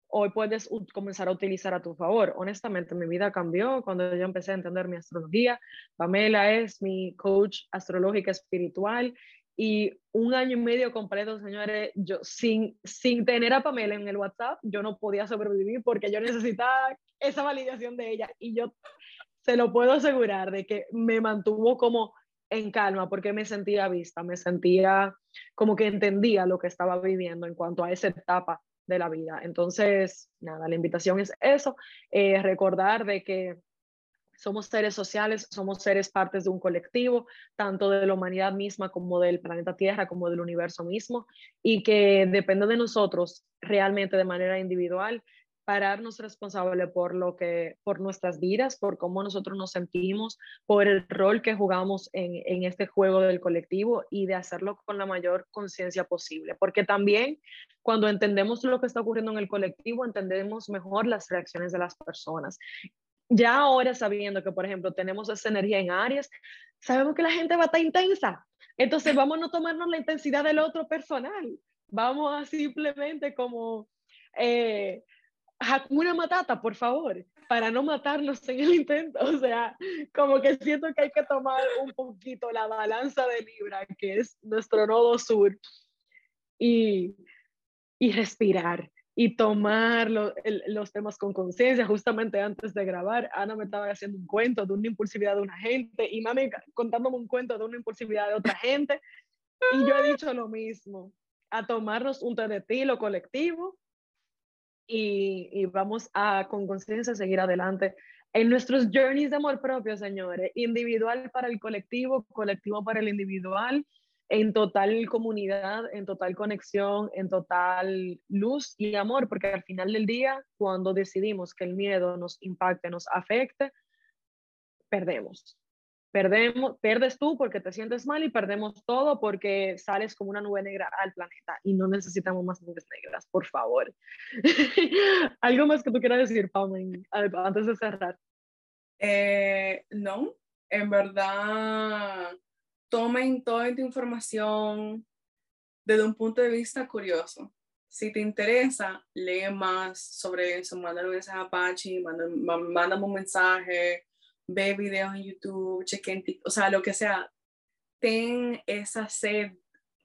hoy puedes comenzar a utilizar a tu favor. Honestamente, mi vida cambió cuando yo empecé a entender mi astrología. Pamela es mi coach astrológica espiritual y un año y medio completo, señores, yo sin, sin tener a Pamela en el WhatsApp, yo no podía sobrevivir porque yo necesitaba esa validación de ella y yo se lo puedo asegurar de que me mantuvo como en calma porque me sentía vista, me sentía como que entendía lo que estaba viviendo en cuanto a esa etapa de la vida. Entonces, nada, la invitación es eso, eh, recordar de que somos seres sociales, somos seres partes de un colectivo, tanto de la humanidad misma como del planeta Tierra, como del universo mismo, y que depende de nosotros realmente de manera individual pararnos responsable por lo que por nuestras vidas, por cómo nosotros nos sentimos, por el rol que jugamos en, en este juego del colectivo y de hacerlo con la mayor conciencia posible, porque también cuando entendemos lo que está ocurriendo en el colectivo, entendemos mejor las reacciones de las personas ya ahora sabiendo que, por ejemplo, tenemos esa energía en Aries, sabemos que la gente va a estar intensa. Entonces vamos a no tomarnos la intensidad del otro personal. Vamos a simplemente como eh, una Matata, por favor, para no matarnos en el intento. [LAUGHS] O sea, como que siento que hay que tomar un poquito la balanza de Libra, que es nuestro nodo sur, y, y respirar y tomar los temas con conciencia. Justamente antes de grabar, Ana me estaba haciendo un cuento de una impulsividad de una gente y mami contándome un cuento de una impulsividad de otra gente. Y yo he dicho lo mismo, a tomarnos un té de tilo colectivo y, y vamos a con conciencia seguir adelante en nuestros journeys de amor propio, señores, individual para el colectivo, colectivo para el individual, en total comunidad, en total conexión, en total luz y amor, porque al final del día, cuando decidimos que el miedo nos impacte, nos afecte, perdemos. Perdemos, pierdes tú porque te sientes mal y perdemos todo porque sales como una nube negra al planeta y no necesitamos más nubes negras, por favor. [LAUGHS] ¿Algo más que tú quieras decir, Pam, antes de cerrar? Eh, no, en verdad, tomen toda esta información desde un punto de vista curioso. Si te interesa, lee más sobre eso, mándale un mensaje a Apache, mándame un mensaje, ve videos en YouTube, chequen, o sea, lo que sea, ten esa sed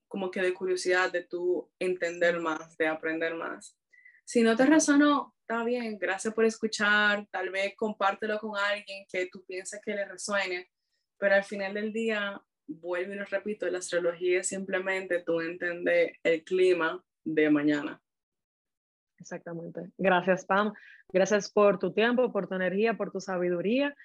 como que de curiosidad, de tú entender más, de aprender más. Si no te resonó, está bien, gracias por escuchar, tal vez compártelo con alguien que tú piensas que le resuene, pero al final del día, vuelvo y lo repito, la astrología es simplemente tú entender el clima de mañana. Exactamente. Gracias, Pam. Gracias por tu tiempo, por tu energía, por tu sabiduría.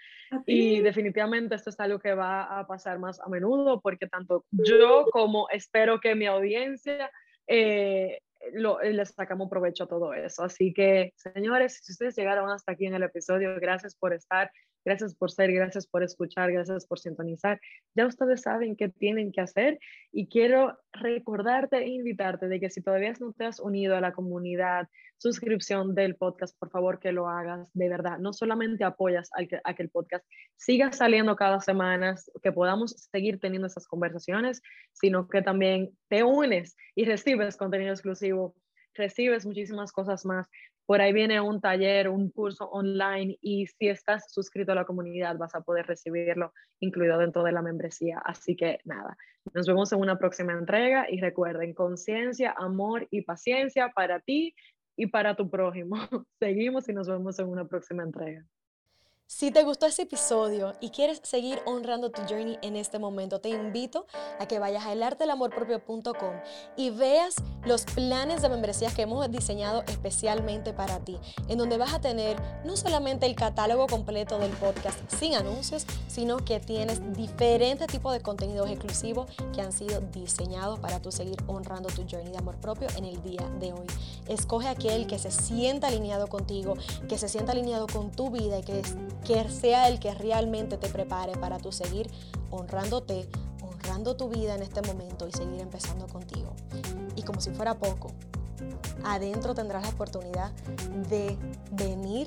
Y definitivamente esto es algo que va a pasar más a menudo porque tanto yo como espero que mi audiencia eh, lo, les sacamos provecho a todo eso. Así que, señores, si ustedes llegaron hasta aquí en el episodio, gracias por estar. Gracias por ser, gracias por escuchar, gracias por sintonizar. Ya ustedes saben qué tienen que hacer y quiero recordarte e invitarte de que si todavía no te has unido a la comunidad, suscripción del podcast, por favor que lo hagas de verdad. No solamente apoyas a que, el podcast siga saliendo cada semana, que podamos seguir teniendo esas conversaciones, sino que también te unes y recibes contenido exclusivo recibes muchísimas cosas más. Por ahí viene un taller, un curso online y si estás suscrito a la comunidad vas a poder recibirlo incluido dentro de la membresía. Así que nada, nos vemos en una próxima entrega y recuerden, conciencia, amor y paciencia para ti y para tu prójimo. [LAUGHS] Seguimos y nos vemos en una próxima entrega. Si te gustó este episodio y quieres seguir honrando tu journey en este momento, te invito a que vayas a elartelamorpropio.com y veas los planes de membresías que hemos diseñado especialmente para ti, en donde vas a tener no solamente el catálogo completo del podcast sin anuncios, sino que tienes diferentes tipos de contenidos exclusivos que han sido diseñados para tú seguir honrando tu journey de amor propio en el día de hoy. Escoge aquel que se sienta alineado contigo, que se sienta alineado con tu vida y que que sea el que realmente te prepare para tu seguir honrándote, honrando tu vida en este momento y seguir empezando contigo. Y como si fuera poco, adentro tendrás la oportunidad de venir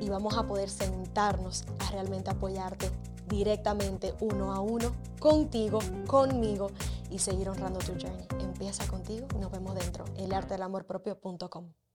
y vamos a poder sentarnos a realmente apoyarte directamente uno a uno, contigo, conmigo y seguir honrando tu journey. Empieza contigo nos vemos dentro, el arte del amor propio.com.